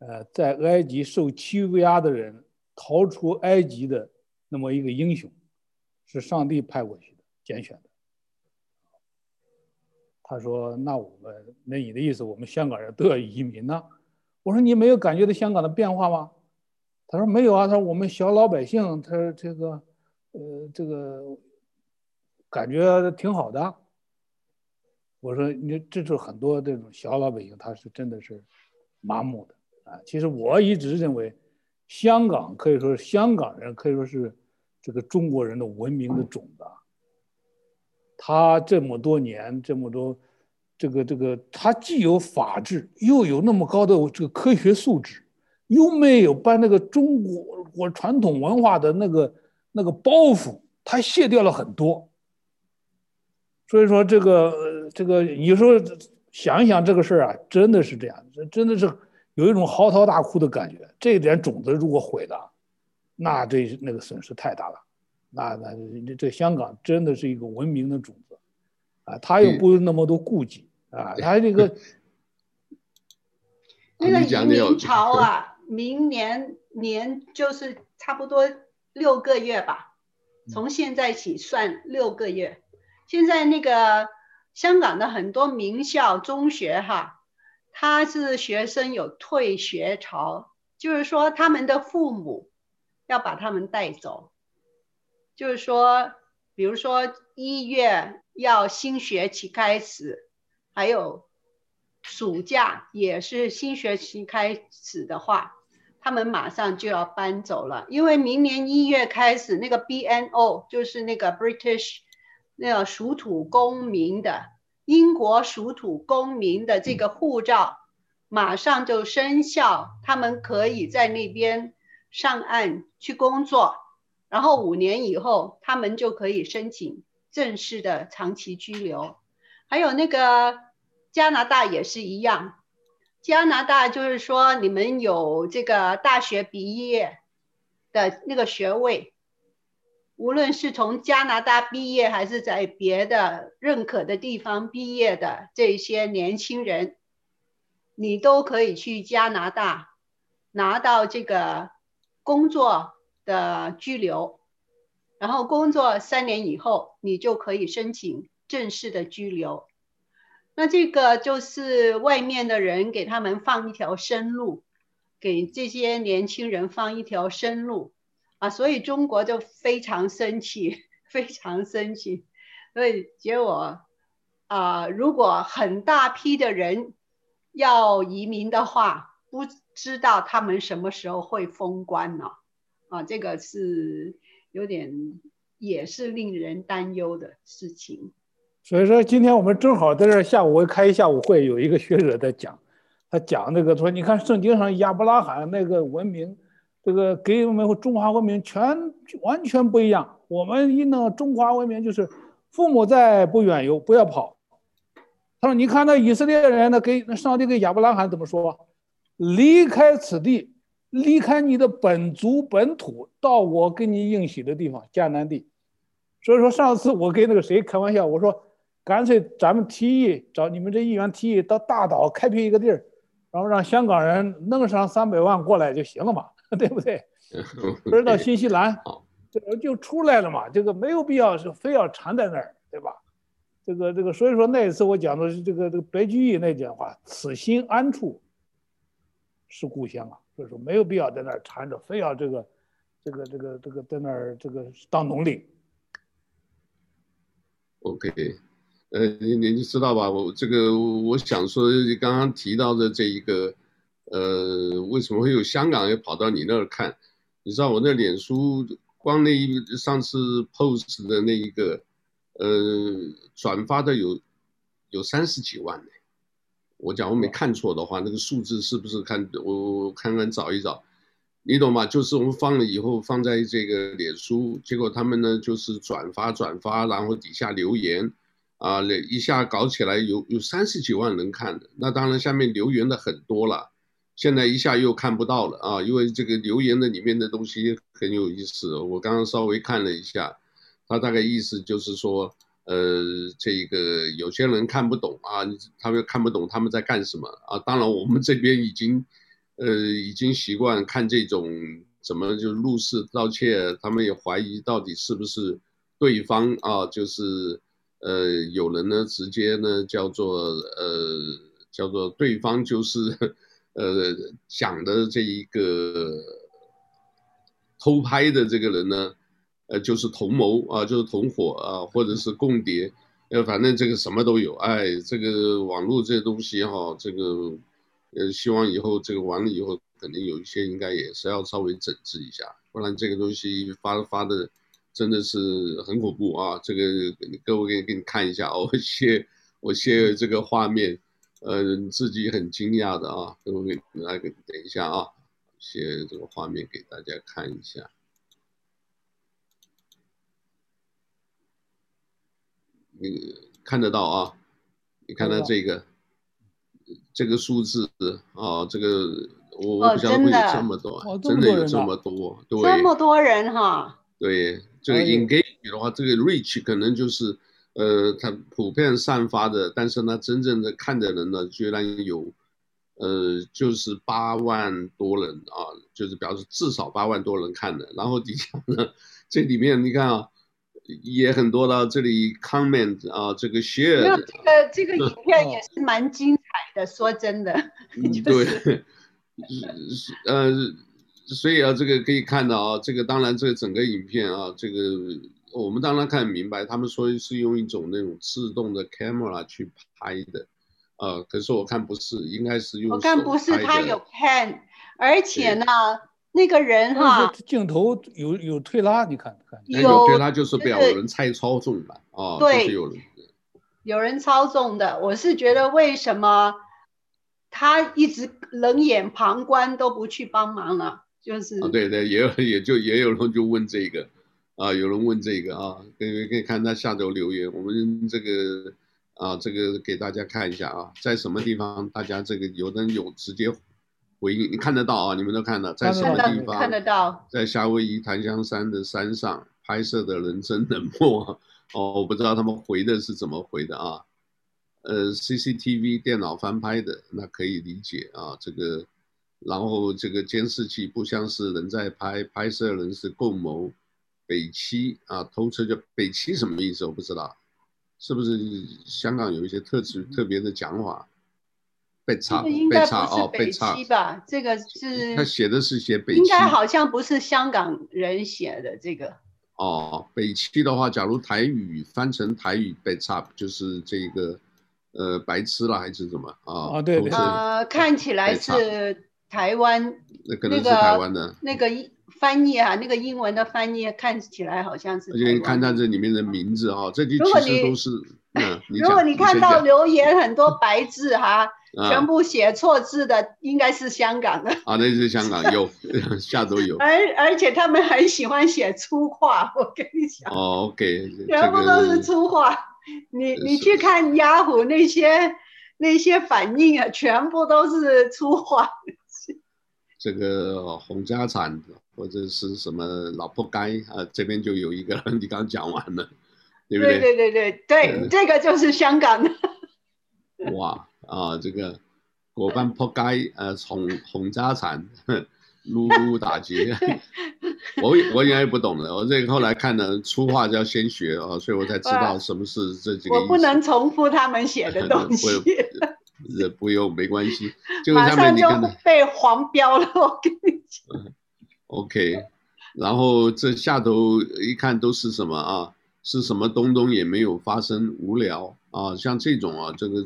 呃，在埃及受欺压的人逃出埃及的那么一个英雄，是上帝派过去的，拣选的。他说：“那我们，那你的意思，我们香港人都要移民呢？”我说：“你没有感觉到香港的变化吗？”他说：“没有啊。”他说：“我们小老百姓，他这个，呃，这个感觉挺好的。”我说：“你这是很多这种小老百姓，他是真的是麻木的啊。其实我一直认为，香港可以说是香港人可以说是这个中国人的文明的种子。”他这么多年，这么多，这个这个，他既有法治，又有那么高的这个科学素质，又没有把那个中国我传统文化的那个那个包袱，他卸掉了很多。所以说，这个这个，有时候想一想这个事儿啊，真的是这样，真的是有一种嚎啕大哭的感觉。这点种子如果毁了，那对那个损失太大了。那那这香港真的是一个文明的种子，啊，他又不那么多顾忌啊，他这个那个移民潮 啊，明年年就是差不多六个月吧，从现在起算六个月。现在那个香港的很多名校中学哈，他是学生有退学潮，就是说他们的父母要把他们带走，就是说，比如说一月要新学期开始，还有暑假也是新学期开始的话。他们马上就要搬走了，因为明年一月开始，那个 BNO 就是那个 British 那个属土公民的英国属土公民的这个护照马上就生效，他们可以在那边上岸去工作，然后五年以后他们就可以申请正式的长期居留，还有那个加拿大也是一样。加拿大就是说，你们有这个大学毕业的那个学位，无论是从加拿大毕业还是在别的认可的地方毕业的这些年轻人，你都可以去加拿大拿到这个工作的居留，然后工作三年以后，你就可以申请正式的居留。那这个就是外面的人给他们放一条生路，给这些年轻人放一条生路啊，所以中国就非常生气，非常生气。所以结果啊，如果很大批的人要移民的话，不知道他们什么时候会封关呢？啊，这个是有点也是令人担忧的事情。所以说，今天我们正好在这下午开一下午会，有一个学者在讲，他讲那个说，你看圣经上亚伯拉罕那个文明，这个给我们中华文明全完全不一样。我们一弄中华文明就是父母在不远游，不要跑。他说，你看那以色列人呢，给那上帝给亚伯拉罕怎么说？离开此地，离开你的本族本土，到我给你应许的地方迦南地。所以说上次我跟那个谁开玩笑，我说。干脆咱们提议找你们这议员提议到大岛开辟一个地儿，然后让香港人弄上三百万过来就行了嘛，对不对？不是到新西兰，这个就出来了嘛，这个没有必要是非要缠在那儿，对吧？这个这个，所以说那一次我讲的是这个这个白居易那句话：“此心安处是故乡啊。”所以说没有必要在那儿缠着，非要这个这个这个这个在那儿这个当奴隶。OK。呃，你你知道吧？我这个我想说，刚刚提到的这一个，呃，为什么会有香港人跑到你那儿看？你知道我那脸书光那一上次 post 的那一个，呃，转发的有有三十几万呢。我假如没看错的话，那个数字是不是看我我看看找一找？你懂吗？就是我们放了以后放在这个脸书，结果他们呢就是转发转发，然后底下留言。啊，那一下搞起来有有三十几万人看的，那当然下面留言的很多了，现在一下又看不到了啊，因为这个留言的里面的东西很有意思，我刚刚稍微看了一下，他大概意思就是说，呃，这个有些人看不懂啊，他们看不懂他们在干什么啊，当然我们这边已经，呃，已经习惯看这种怎么就入室盗窃，他们也怀疑到底是不是对方啊，就是。呃，有人呢，直接呢叫做呃，叫做对方就是，呃，讲的这一个偷拍的这个人呢，呃，就是同谋啊，就是同伙啊，或者是共谍，呃，反正这个什么都有。哎，这个网络这些东西哈，这个呃，希望以后这个完了以后，肯定有一些应该也是要稍微整治一下，不然这个东西发发的。真的是很恐怖啊！这个各位给给你看一下，我写我写这个画面，呃，自己很惊讶的啊，各位来等一下啊，写这个画面给大家看一下，你看得到啊？你看到这个这个数字啊，这个我我不晓得会有这么多，哦、真的有这么多，对，这么多人哈，对。这个 engage 的话，这个 reach 可能就是，呃，它普遍散发的，但是呢，真正的看的人呢，居然有，呃，就是八万多人啊，就是表示至少八万多人看的。然后底下呢，这里面你看啊，也很多的这里 comment 啊，这个 share。那这个这个影片 也是蛮精彩的，说真的。嗯，对，是呃，所以啊，这个可以看到啊，这个当然这个整个影片啊，这个我们当然看明白，他们说是用一种那种自动的 camera 去拍的，呃，可是我看不是，应该是用。我看不是，他有 pan，而且呢。那个人哈，镜头有有推拉，你看看。有推拉就是表有人猜操纵吧啊，对，就是有人有人操纵的。我是觉得为什么他一直冷眼旁观都不去帮忙呢？就是啊，对对，也有也就也有人就问这个啊，有人问这个啊，可以可以看他下头留言，我们这个啊，这个给大家看一下啊，在什么地方大家这个有的人有直接。回应你看得到啊，你们都看到，在什么地方？看得到，在夏威夷檀香山的山上拍摄的人真冷漠哦，我不知道他们回的是怎么回的啊。呃，CCTV 电脑翻拍的，那可以理解啊。这个，然后这个监视器不像是人在拍，拍摄人是共谋北七啊，偷车就北七什么意思？我不知道，是不是香港有一些特殊特别的讲法？被查，被查哦，被查吧？这个是他写的是写北七，应该好像不是香港人写的这个。哦，北七的话，假如台语翻成台语被查，就是这个呃白痴了还是什么啊？啊，对对呃，看起来是台湾，那可能是台湾的那个翻译啊，那个英文的翻译看起来好像是。而且你看它这里面的名字啊，这句其实都是嗯。如果你看到留言很多白字哈。全部写错字的应该是香港的啊，那是香港 有 下周有，而而且他们很喜欢写粗话，我跟你讲。哦，OK，全部都是粗话。你你去看雅虎那些那些反应啊，全部都是粗话。这个洪家产或者是什么老婆该啊，这边就有一个，你刚讲完了，对不对？对对对对对，这个就是香港的。哇。啊，这个果班扑街，呃，洪洪家产，撸撸打劫，我我原来不懂的，我这后来看了粗话就要先学啊，所以我才知道什么是这几个。我不能重复他们写的东西。不，不用，没关系。就马上就被黄标了，我跟你讲。OK，然后这下头一看都是什么啊？是什么东东也没有发生，无聊啊，像这种啊，这个。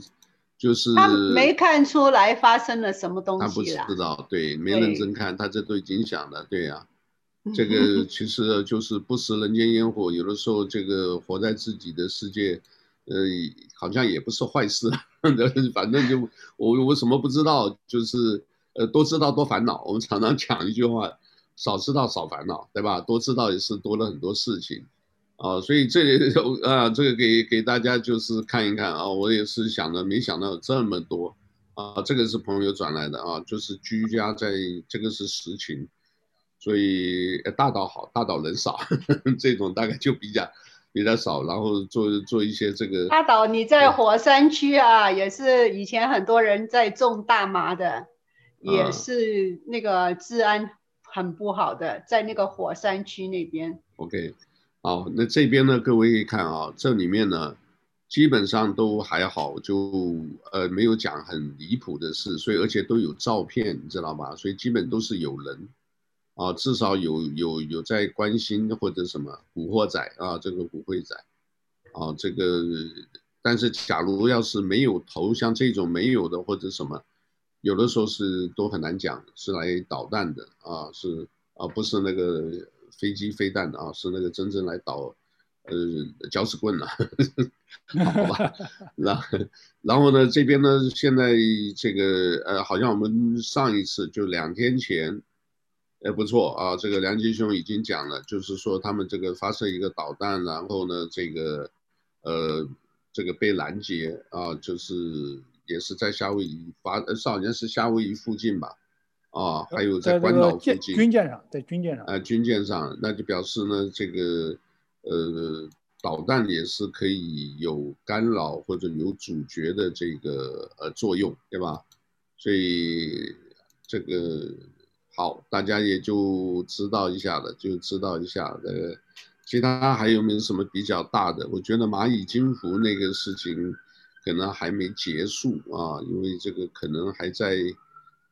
就是他没看出来发生了什么东西，他不知道，对，没认真看，他这都已经想了，对呀、啊，这个 其实就是不食人间烟火，有的时候这个活在自己的世界，呃，好像也不是坏事，反正就我我什么不知道，就是呃多知道多烦恼，我们常常讲一句话，少知道少烦恼，对吧？多知道也是多了很多事情。啊，所以这里 啊，这个给给大家就是看一看啊，我也是想的，没想到有这么多啊，这个是朋友转来的啊，就是居家在这个是实情，所以大岛好，大岛人少，呵 呵这种大概就比较比较少，然后做做一些这个。大岛你在火山区啊，也是以前很多人在种大麻的，也是那个治安很不好的，在那个火山区那边。OK。好，那这边呢，各位可以看啊，这里面呢，基本上都还好，就呃没有讲很离谱的事，所以而且都有照片，你知道吧？所以基本都是有人，啊，至少有有有在关心或者什么古惑仔啊，这个古惑仔，啊，这个，但是假如要是没有头，像这种没有的或者什么，有的时候是都很难讲，是来捣蛋的啊，是啊，不是那个。飞机飞弹的啊，是那个真正来捣，呃，搅屎棍了，好吧？然后，然后呢，这边呢，现在这个呃，好像我们上一次就两天前，哎，不错啊，这个梁吉兄已经讲了，就是说他们这个发射一个导弹，然后呢，这个呃，这个被拦截啊，就是也是在夏威夷发，呃，好像是夏威夷附近吧。啊，还有在关岛附近军舰上，在军舰上，呃，军舰上，那就表示呢，这个呃导弹也是可以有干扰或者有阻绝的这个呃作用，对吧？所以这个好，大家也就知道一下了，就知道一下，呃，其他还有没有什么比较大的？我觉得蚂蚁金服那个事情可能还没结束啊，因为这个可能还在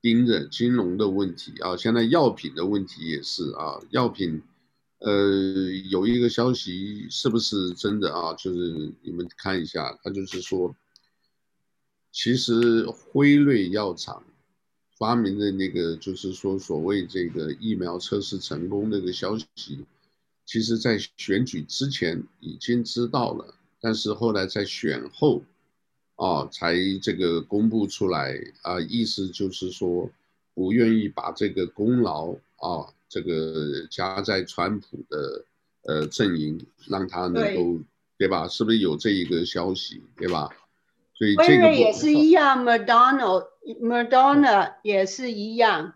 盯着金融的问题啊。现在药品的问题也是啊，药品，呃，有一个消息是不是真的啊？就是你们看一下，他就是说，其实辉瑞药厂发明的那个，就是说所谓这个疫苗测试成功那个消息。其实，在选举之前已经知道了，但是后来在选后，啊，才这个公布出来啊，意思就是说，不愿意把这个功劳啊，这个加在川普的呃阵营，让他能够对，对吧？是不是有这一个消息，对吧？所以这个也是一样，Madonna Madonna 也是一样，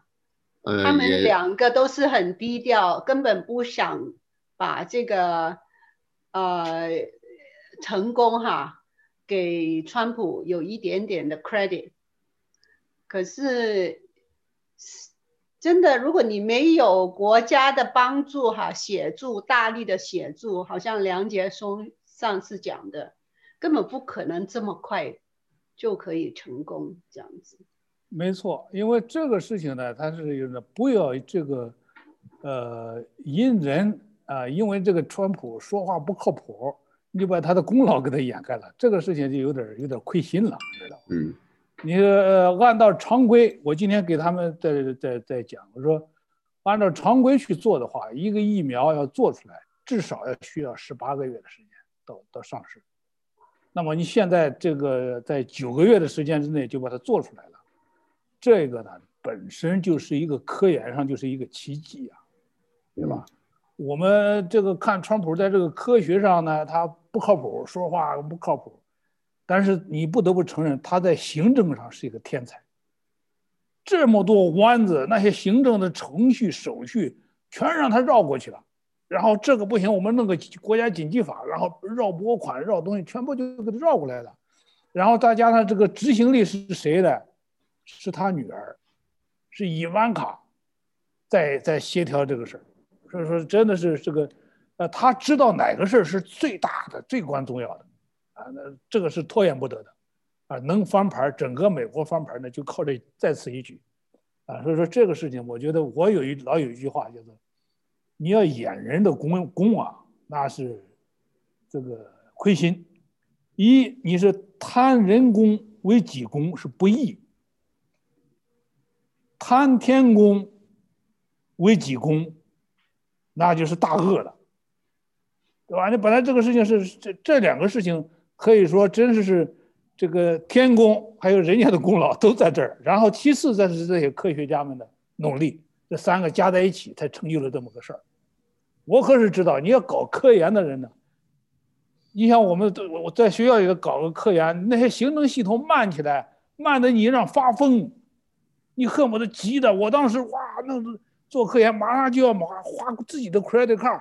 呃，他们两个都是很低调，根本不想。把这个呃成功哈给川普有一点点的 credit，可是真的，如果你没有国家的帮助哈，协助大力的协助，好像梁杰松上次讲的，根本不可能这么快就可以成功这样子。没错，因为这个事情呢，它是有的，不要这个呃因人。啊，因为这个川普说话不靠谱，你把他的功劳给他掩盖了，这个事情就有点有点亏心了，知道嗯，你呃按照常规，我今天给他们在在在讲，我说按照常规去做的话，一个疫苗要做出来，至少要需要十八个月的时间到到上市。那么你现在这个在九个月的时间之内就把它做出来了，这个呢本身就是一个科研上就是一个奇迹啊，对吧？嗯我们这个看川普在这个科学上呢，他不靠谱，说话不靠谱，但是你不得不承认他在行政上是一个天才。这么多弯子，那些行政的程序手续全让他绕过去了，然后这个不行，我们弄个国家紧急法，然后绕拨款、绕东西，全部就给他绕过来了。然后再加上这个执行力是谁的？是他女儿，是伊万卡在在协调这个事儿。所以说，真的是这个，呃，他知道哪个事儿是最大的、最关重要的，啊，那这个是拖延不得的，啊，能翻盘，整个美国翻盘呢，就靠这在此一举，啊，所以说这个事情，我觉得我有一老有一句话叫做，你要掩人的功功啊，那是这个亏心，一你是贪人功为己功是不义，贪天功为己功。那就是大恶了，对吧？你本来这个事情是这这两个事情，可以说真是是这个天功还有人家的功劳都在这儿，然后其次再是这些科学家们的努力，这三个加在一起才成就了这么个事儿。我可是知道，你要搞科研的人呢，你像我们我在学校里头搞个科研，那些行政系统慢起来，慢得你让发疯，你恨不得急的，我当时哇那。做科研马上就要马花自己的 credit card，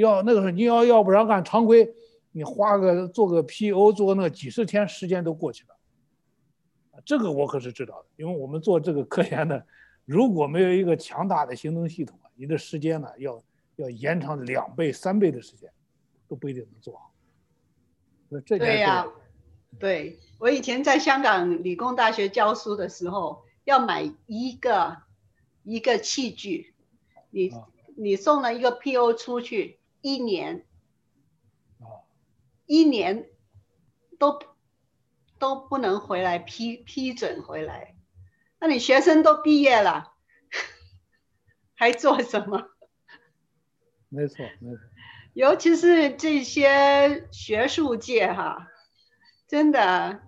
要那个时候你要要不然按常规，你花个做个 PO 做那几十天时间都过去了，这个我可是知道的，因为我们做这个科研的，如果没有一个强大的行政系统啊，你的时间呢要要延长两倍三倍的时间，都不一定能做好。那这对呀、啊，对我以前在香港理工大学教书的时候，要买一个。一个器具，你你送了一个 PO 出去，一年，一年都都不能回来批批准回来，那你学生都毕业了，还做什么？没错，没错。尤其是这些学术界哈，真的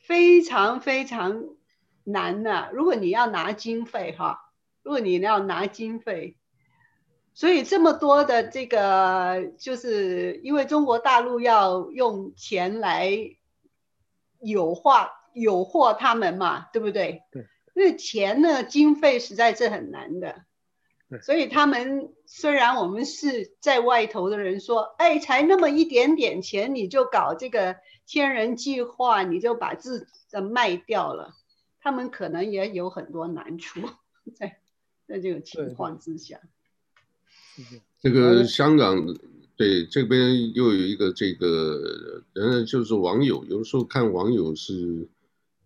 非常非常难的。如果你要拿经费哈。如果你要拿经费，所以这么多的这个，就是因为中国大陆要用钱来诱惑诱惑他们嘛，对不对？对。因为钱呢，经费实在是很难的。对。所以他们虽然我们是在外头的人说，哎，才那么一点点钱，你就搞这个天人计划，你就把自己的卖掉了，他们可能也有很多难处 在。在这种情况之下，这个香港对，这边又有一个这个，人就是网友，有时候看网友是，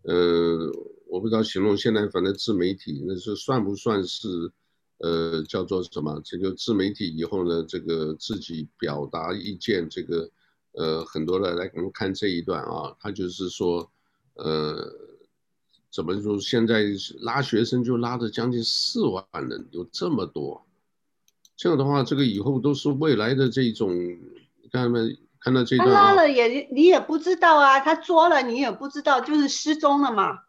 呃，我不知道形容现在反正自媒体那是算不算是，呃，叫做什么？这个自媒体以后呢，这个自己表达意见，这个，呃，很多的来我们看这一段啊，他就是说，呃，怎么说？现在拉学生就拉了将近四万人，有这么多。这样的话，这个以后都是未来的这种，看到没？看到这段、啊、他拉了也你也不知道啊，他捉了你也不知道，就是失踪了嘛。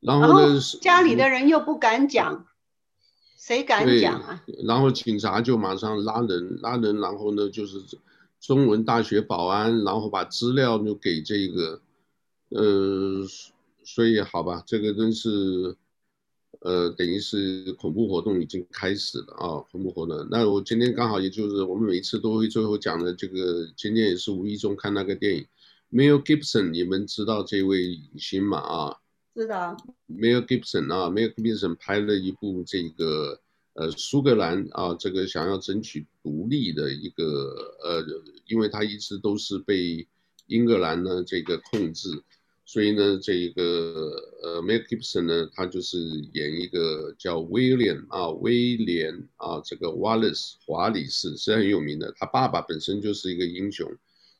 然后呢？家里的人又不敢讲，谁敢讲啊？然后警察就马上拉人，拉人，然后呢就是中文大学保安，然后把资料就给这个，呃，所以好吧，这个真是。呃，等于是恐怖活动已经开始了啊，恐怖活动。那我今天刚好也就是我们每一次都会最后讲的这个，今天也是无意中看那个电影，Mel Gibson，你们知道这位影星吗？啊，知道。Mel Gibson 啊，Mel Gibson 拍了一部这个呃苏格兰啊，这个想要争取独立的一个呃，因为他一直都是被英格兰呢这个控制。所以呢，这一个呃，Mel Gibson 呢，他就是演一个叫威廉啊，威廉啊，这个 Wallace 华里士是很有名的。他爸爸本身就是一个英雄，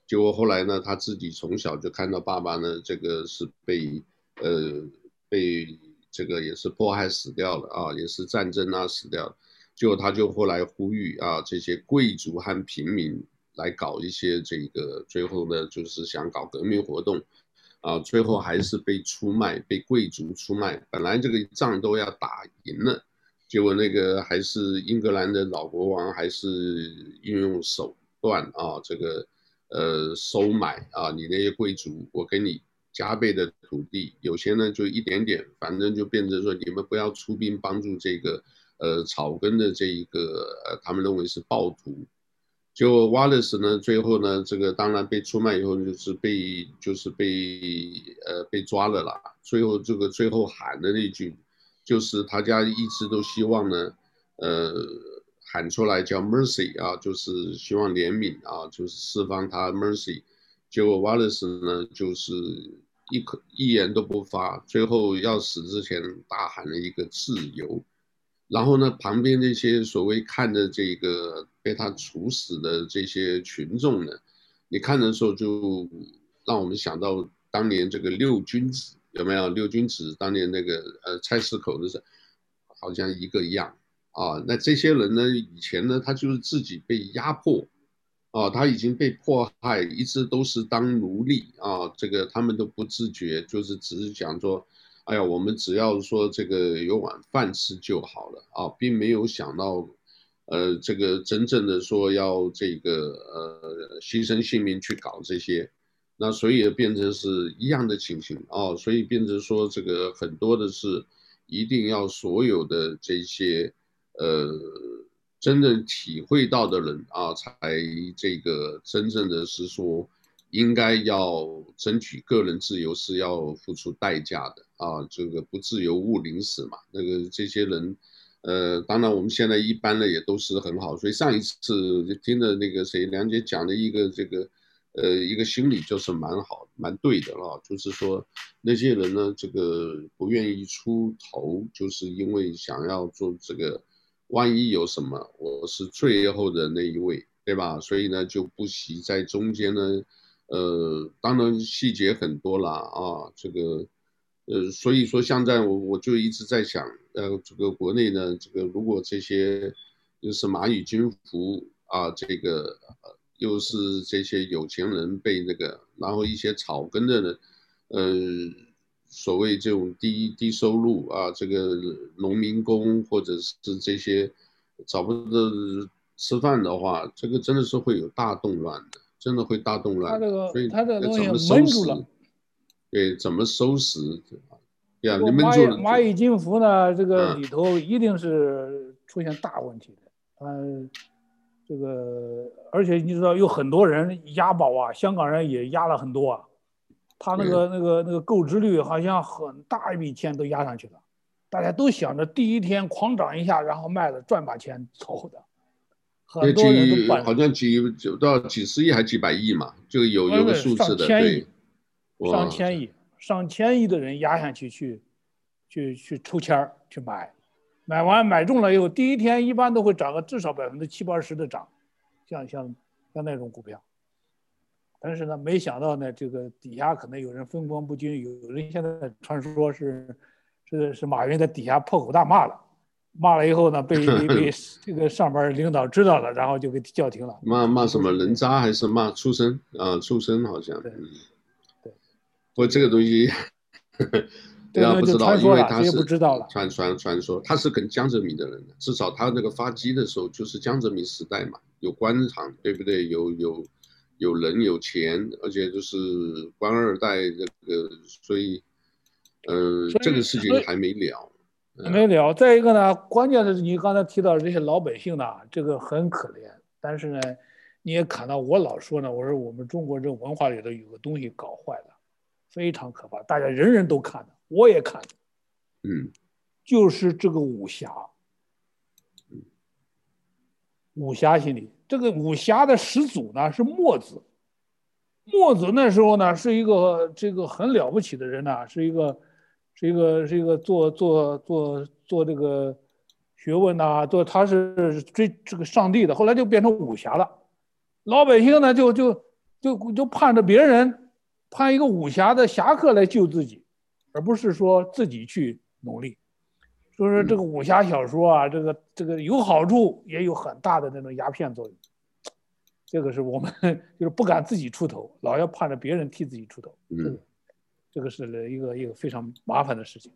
结果后来呢，他自己从小就看到爸爸呢，这个是被呃被这个也是迫害死掉了啊，也是战争啊死掉了。结果他就后来呼吁啊，这些贵族和平民来搞一些这个，最后呢，就是想搞革命活动。啊，最后还是被出卖，被贵族出卖。本来这个仗都要打赢了，结果那个还是英格兰的老国王，还是运用手段啊，这个呃收买啊，你那些贵族，我给你加倍的土地，有些呢就一点点，反正就变成说你们不要出兵帮助这个呃草根的这一个，他们认为是暴徒。就 Wallace 呢，最后呢，这个当然被出卖以后，就是被就是被呃被抓了啦。最后这个最后喊的那句，就是他家一直都希望呢，呃喊出来叫 Mercy 啊，就是希望怜悯啊，就是释放他 Mercy。结果 Wallace 呢，就是一口一言都不发，最后要死之前大喊了一个自由。然后呢，旁边那些所谓看着这个被他处死的这些群众呢，你看的时候就让我们想到当年这个六君子有没有？六君子当年那个呃菜市口的时候，好像一个样啊。那这些人呢，以前呢，他就是自己被压迫啊，他已经被迫害，一直都是当奴隶啊，这个他们都不自觉，就是只是讲说。哎呀，我们只要说这个有碗饭吃就好了啊，并没有想到，呃，这个真正的说要这个呃牺牲性命去搞这些，那所以变成是一样的情形啊，所以变成说这个很多的是一定要所有的这些呃真正体会到的人啊，才这个真正的是说。应该要争取个人自由是要付出代价的啊，这个不自由勿宁死嘛。那个这些人，呃，当然我们现在一般的也都是很好。所以上一次听的那个谁梁姐讲的一个这个，呃，一个心理就是蛮好，蛮对的啊，就是说那些人呢，这个不愿意出头，就是因为想要做这个，万一有什么，我是最后的那一位，对吧？所以呢，就不惜在中间呢。呃，当然细节很多了啊，这个，呃，所以说现在我我就一直在想，呃，这个国内呢，这个如果这些又是蚂蚁金服啊，这个又是这些有钱人被那个，然后一些草根的人，呃，所谓这种低低收入啊，这个农民工或者是这些找不到吃饭的话，这个真的是会有大动乱的。真的会大动乱，他这个所以他这个东西闷住了。对，怎么收拾？对呀，你们蚂蚁蚂蚁金服呢？这个里头一定是出现大问题的。嗯，这个而且你知道有很多人押宝啊，香港人也押了很多啊。他那个那个那个购置率好像很大一笔钱都押上去了，大家都想着第一天狂涨一下，然后卖了赚把钱走的。很多人都办，好像几就到几十亿还几百亿嘛，就有有个数字的，对，上千亿，上千亿的人压下去去去去抽签去买，买完买中了以后，第一天一般都会涨个至少百分之七八十的涨，像像像那种股票。但是呢，没想到呢，这个底下可能有人分光不均，有人现在传说是，是是马云在底下破口大骂了，骂了以后呢，被 被被这个上边领导知道了，然后就给叫停了。骂骂什么人渣还是骂畜生啊？畜生好像。对。不过这个东西，大家不知道，因为他是传传传说，他是跟江泽民的人，至少他那个发迹的时候就是江泽民时代嘛，有官场，对不对？有有。有人有钱，而且就是官二代，这个，所以，呃，这个事情还没了，没了。再一个呢，关键的是你刚才提到这些老百姓呢，这个很可怜。但是呢，你也看到我老说呢，我说我们中国这文化里头有个东西搞坏了，非常可怕，大家人人都看的，我也看，嗯，就是这个武侠，武侠心理。这个武侠的始祖呢是墨子，墨子那时候呢是一个这个很了不起的人呐，是一个，是一个是一个做做做做这个学问呐，做他是追这个上帝的，后来就变成武侠了，老百姓呢就就就就盼着别人，盼一个武侠的侠客来救自己，而不是说自己去努力。所以说这个武侠小说啊，这个这个有好处，也有很大的那种鸦片作用。这个是我们 就是不敢自己出头，老要盼着别人替自己出头。嗯，这个是一个一个非常麻烦的事情。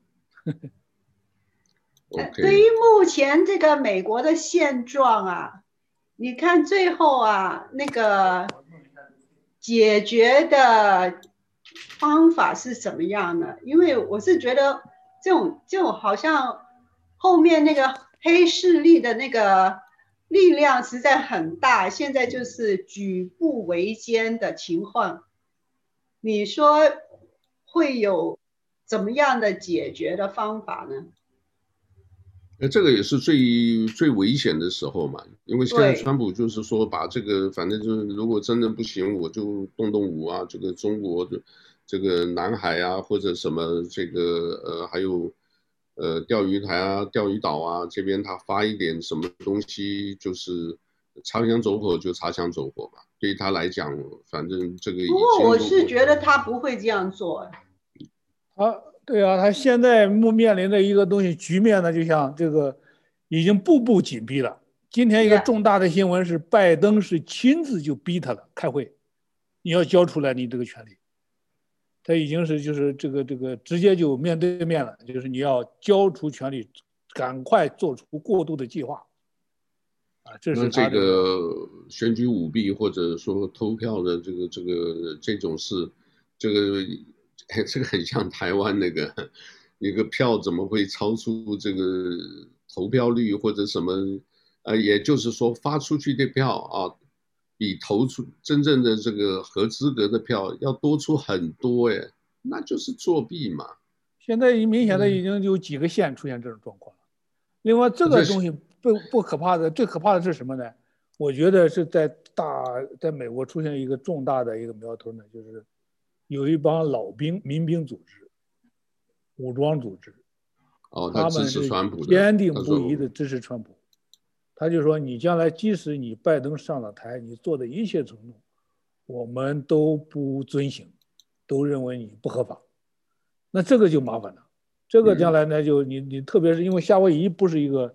Okay. 对于目前这个美国的现状啊，你看最后啊那个解决的方法是什么样的？因为我是觉得这种这种好像。后面那个黑势力的那个力量实在很大，现在就是举步维艰的情况。你说会有怎么样的解决的方法呢？那，这个也是最最危险的时候嘛，因为现在川普就是说把这个，反正就是如果真的不行，我就动动武啊，这个中国的这个南海啊，或者什么这个呃还有。呃，钓鱼台啊，钓鱼岛啊，这边他发一点什么东西，就是擦枪走火就擦枪走火吧。对他来讲，反正这个。不过我是觉得他不会这样做。啊，对啊，他现在目面临的一个东西局面呢，就像这个已经步步紧逼了。今天一个重大的新闻是，拜登是亲自就逼他了，开会，你要交出来你这个权利。他已经是就是这个这个直接就面对面了，就是你要交出权利，赶快做出过渡的计划。啊，这是这个选举舞弊或者说投票的这个这个这种事，这个这个很像台湾那个一个票怎么会超出这个投票率或者什么？呃，也就是说发出去的票啊。比投出真正的这个合资格的票要多出很多哎，那就是作弊嘛。现在明显的已经有几个县出现这种状况了。另外，这个东西不不可怕的，最可怕的是什么呢？我觉得是在大在美国出现一个重大的一个苗头呢，就是有一帮老兵民兵组织、武装组织，哦，他支持川普的，坚定不移的支持川普。他就说：“你将来即使你拜登上了台，你做的一切承诺，我们都不遵行，都认为你不合法。那这个就麻烦了。这个将来呢，就你你特别是因为夏威夷不是一个，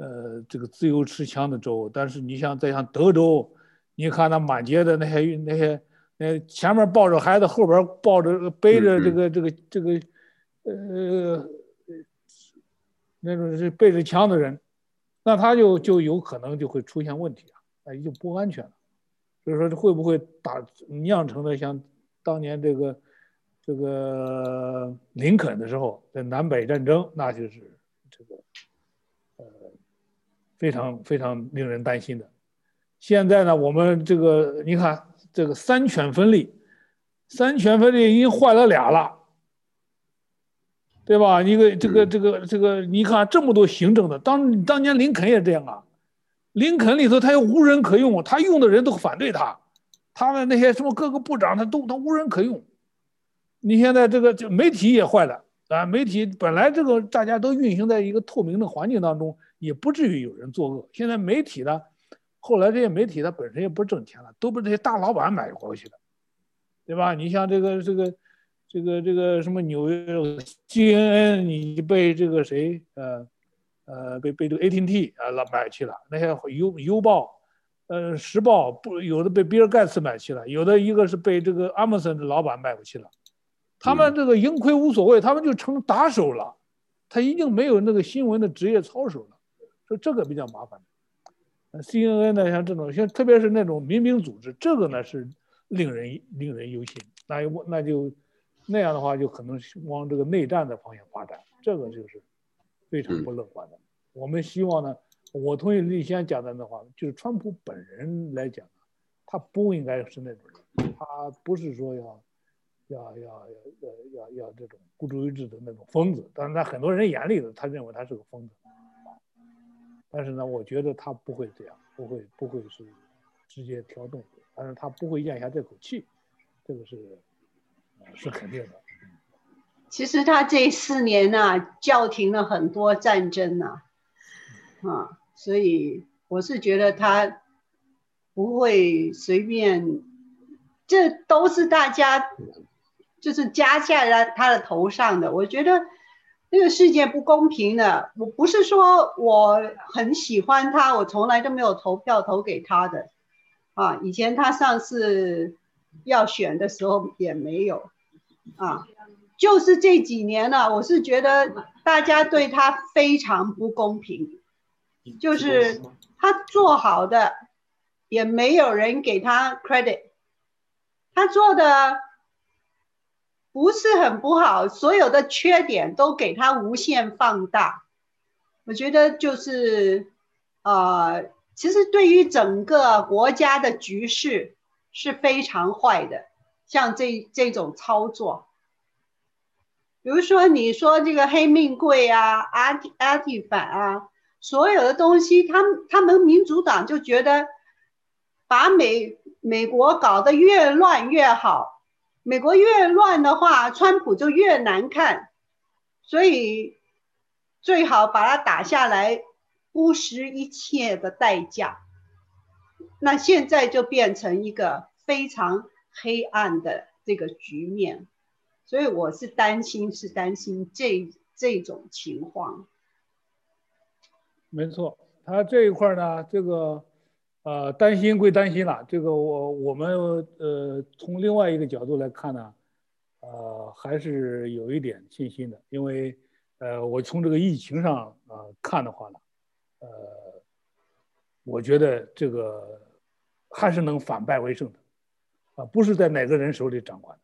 呃，这个自由持枪的州，但是你像再像德州，你看那满街的那些那些，呃，前面抱着孩子，后边抱着背着这个这个这个，呃，那种是背着枪的人。”那他就就有可能就会出现问题啊，哎，就不安全了。所以说，会不会打酿成了像当年这个这个林肯的时候在南北战争，那就是这个呃非常非常令人担心的。现在呢，我们这个你看这个三权分立，三权分立已经坏了俩了。对吧？一个这个这个这个，你看这么多行政的，当当年林肯也这样啊，林肯里头他又无人可用，他用的人都反对他，他的那些什么各个部长他都他无人可用。你现在这个就媒体也坏了啊！媒体本来这个大家都运行在一个透明的环境当中，也不至于有人作恶。现在媒体呢，后来这些媒体它本身也不挣钱了，都被这些大老板买过去了，对吧？你像这个这个这个这个什么纽约 CNN，你被这个谁呃呃被被这个 AT&T 啊老买去了，那些邮邮报呃时报不有的被比尔盖茨买去了，有的一个是被这个 Amazon 的老板买过去了。他们这个盈亏无所谓，他们就成打手了，他已经没有那个新闻的职业操守了，所以这个比较麻烦。CNN 呢，像这种，像特别是那种民兵组织，这个呢是令人令人忧心。那又那就那样的话，就可能往这个内战的方向发展，这个就是非常不乐观的。我们希望呢，我同意李先讲的那话，就是川普本人来讲，他不应该是那种人，他不是说要。要要要要要要这种孤注一掷的那种疯子，但是在很多人眼里呢，他认为他是个疯子。但是呢，我觉得他不会这样，不会不会是直接挑动，但是他不会咽下这口气，这个是是肯定的。其实他这四年呢、叫停了很多战争呐、啊，啊，所以我是觉得他不会随便，这都是大家。就是加在了他的头上的，我觉得这个世界不公平的。我不是说我很喜欢他，我从来都没有投票投给他的，啊，以前他上次要选的时候也没有，啊，就是这几年呢，我是觉得大家对他非常不公平，就是他做好的也没有人给他 credit，他做的。不是很不好，所有的缺点都给他无限放大。我觉得就是，呃，其实对于整个国家的局势是非常坏的。像这这种操作，比如说你说这个黑命贵啊、阿提阿提反啊，所有的东西，他们他们民主党就觉得把美美国搞得越乱越好。美国越乱的话，川普就越难看，所以最好把他打下来，不惜一切的代价。那现在就变成一个非常黑暗的这个局面，所以我是担心，是担心这这种情况。没错，他这一块呢，这个。呃，担心归担心了，这个我我们呃从另外一个角度来看呢，呃还是有一点信心的，因为呃我从这个疫情上呃看的话呢，呃我觉得这个还是能反败为胜的，啊不是在哪个人手里掌管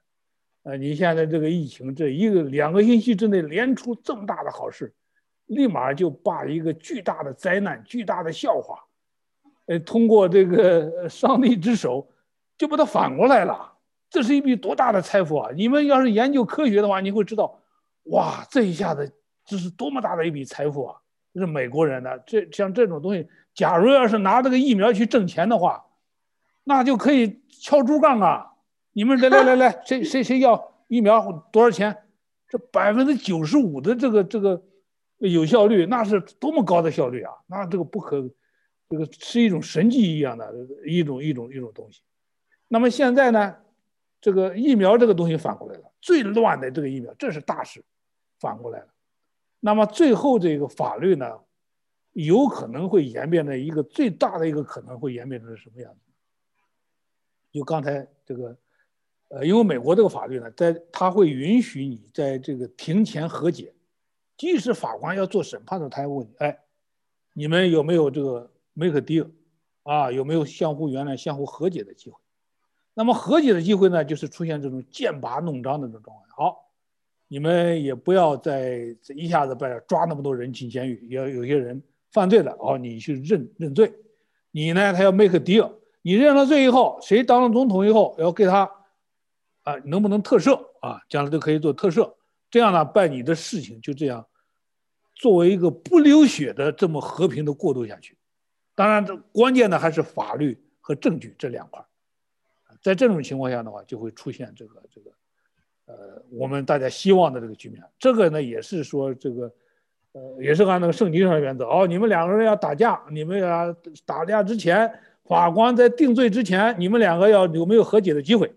的，呃你现在这个疫情这一个两个星期之内连出这么大的好事，立马就把一个巨大的灾难、巨大的笑话。呃，通过这个上帝之手，就把它反过来了。这是一笔多大的财富啊！你们要是研究科学的话，你会知道，哇，这一下子这是多么大的一笔财富啊！这是美国人的这像这种东西，假如要是拿这个疫苗去挣钱的话，那就可以敲竹杠啊！你们来来来来，谁谁谁要疫苗多少钱？这百分之九十五的这个这个有效率，那是多么高的效率啊！那这个不可。这个是一种神迹一样的一种一种一种东西，那么现在呢，这个疫苗这个东西反过来了，最乱的这个疫苗，这是大事，反过来了。那么最后这个法律呢，有可能会演变成一个最大的一个可能会演变成什么样子？就刚才这个，呃，因为美国这个法律呢，在它会允许你在这个庭前和解，即使法官要做审判的，他还问你，哎，你们有没有这个？make a deal，啊，有没有相互原谅、相互和解的机会？那么和解的机会呢，就是出现这种剑拔弩张的这种状况。好，你们也不要再一下子把抓那么多人进监狱，要有些人犯罪了，哦，你去认认罪。你呢，他要 make a deal，你认了罪以后，谁当了总统以后，要给他啊，能不能特赦啊？将来都可以做特赦。这样呢，办你的事情就这样，作为一个不流血的这么和平的过渡下去。当然，这关键的还是法律和证据这两块。在这种情况下的话，就会出现这个这个，呃，我们大家希望的这个局面。这个呢，也是说这个，呃，也是按那个圣经上的原则。哦，你们两个人要打架，你们要打架之前，法官在定罪之前，你们两个要有没有和解的机会？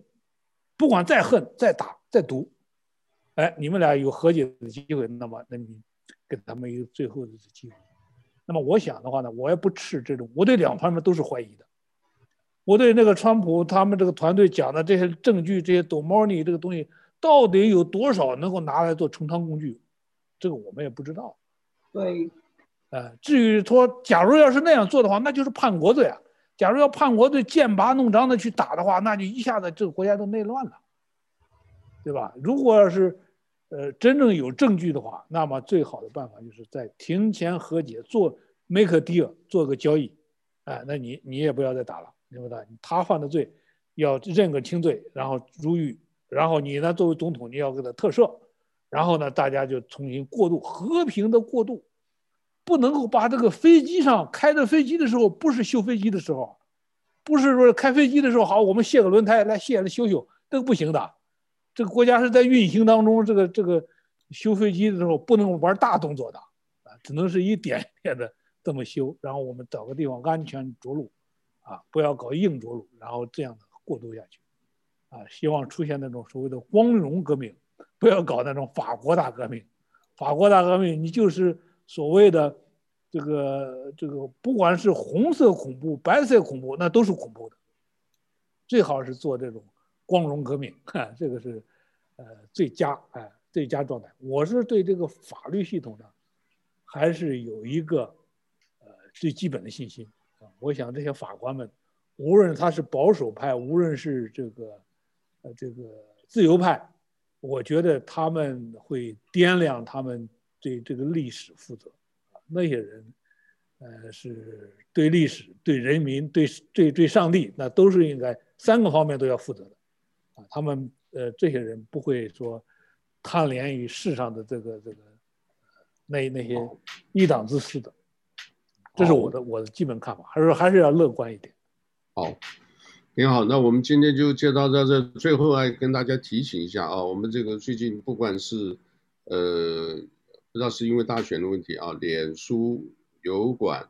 不管再恨、再打、再毒，哎，你们俩有和解的机会，那么那你给他们一个最后的机会。那么我想的话呢，我也不吃这种，我对两方面都是怀疑的。我对那个川普他们这个团队讲的这些证据，这些 do money 这个东西，到底有多少能够拿来做呈堂工具，这个我们也不知道。对，呃，至于说，假如要是那样做的话，那就是叛国罪啊。假如要叛国罪，剑拔弩张的去打的话，那就一下子这个国家都内乱了，对吧？如果要是。呃，真正有证据的话，那么最好的办法就是在庭前和解，做 make a deal，做个交易，哎，那你你也不要再打了，明白吧？他犯的罪要认个轻罪，然后入狱，然后你呢作为总统你要给他特赦，然后呢大家就重新过渡，和平的过渡，不能够把这个飞机上开着飞机的时候不是修飞机的时候，不是说开飞机的时候好，我们卸个轮胎来卸了修修，这个不行的。这个国家是在运行当中，这个这个修飞机的时候不能玩大动作的啊，只能是一点一点的这么修，然后我们找个地方安全着陆，啊，不要搞硬着陆，然后这样的过渡下去，啊，希望出现那种所谓的光荣革命，不要搞那种法国大革命，法国大革命你就是所谓的这个这个，不管是红色恐怖、白色恐怖，那都是恐怖的，最好是做这种。光荣革命，哈，这个是，呃，最佳，哎，最佳状态。我是对这个法律系统呢，还是有一个，呃，最基本的信心啊。我想这些法官们，无论他是保守派，无论是这个，呃，这个自由派，我觉得他们会掂量他们对这个历史负责啊。那些人，呃，是对历史、对人民、对对对上帝，那都是应该三个方面都要负责的啊。他们呃，这些人不会说贪恋于世上的这个这个那那些一党之私的，这是我的我的基本看法，还是还是要乐观一点。好，挺好。那我们今天就介绍到这，最后来跟大家提醒一下啊，我们这个最近不管是呃，不知道是因为大选的问题啊，脸书、油管。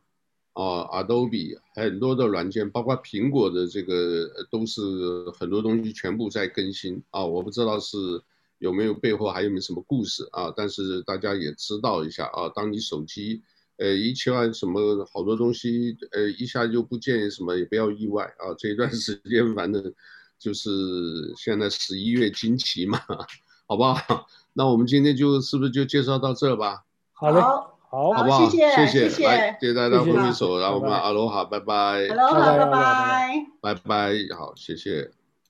啊，Adobe 很多的软件，包括苹果的这个，都是很多东西全部在更新啊。我不知道是有没有背后还有没有什么故事啊，但是大家也知道一下啊。当你手机呃一切换什么好多东西呃一下就不见什么，也不要意外啊。这一段时间反正就是现在十一月惊奇嘛，好不好？那我们今天就是不是就介绍到这吧？好嘞。好，好不好？谢谢，谢谢，来，谢谢大家挥挥手，然后我们阿罗哈，拜拜，阿罗哈，拜拜，拜拜，好，谢谢。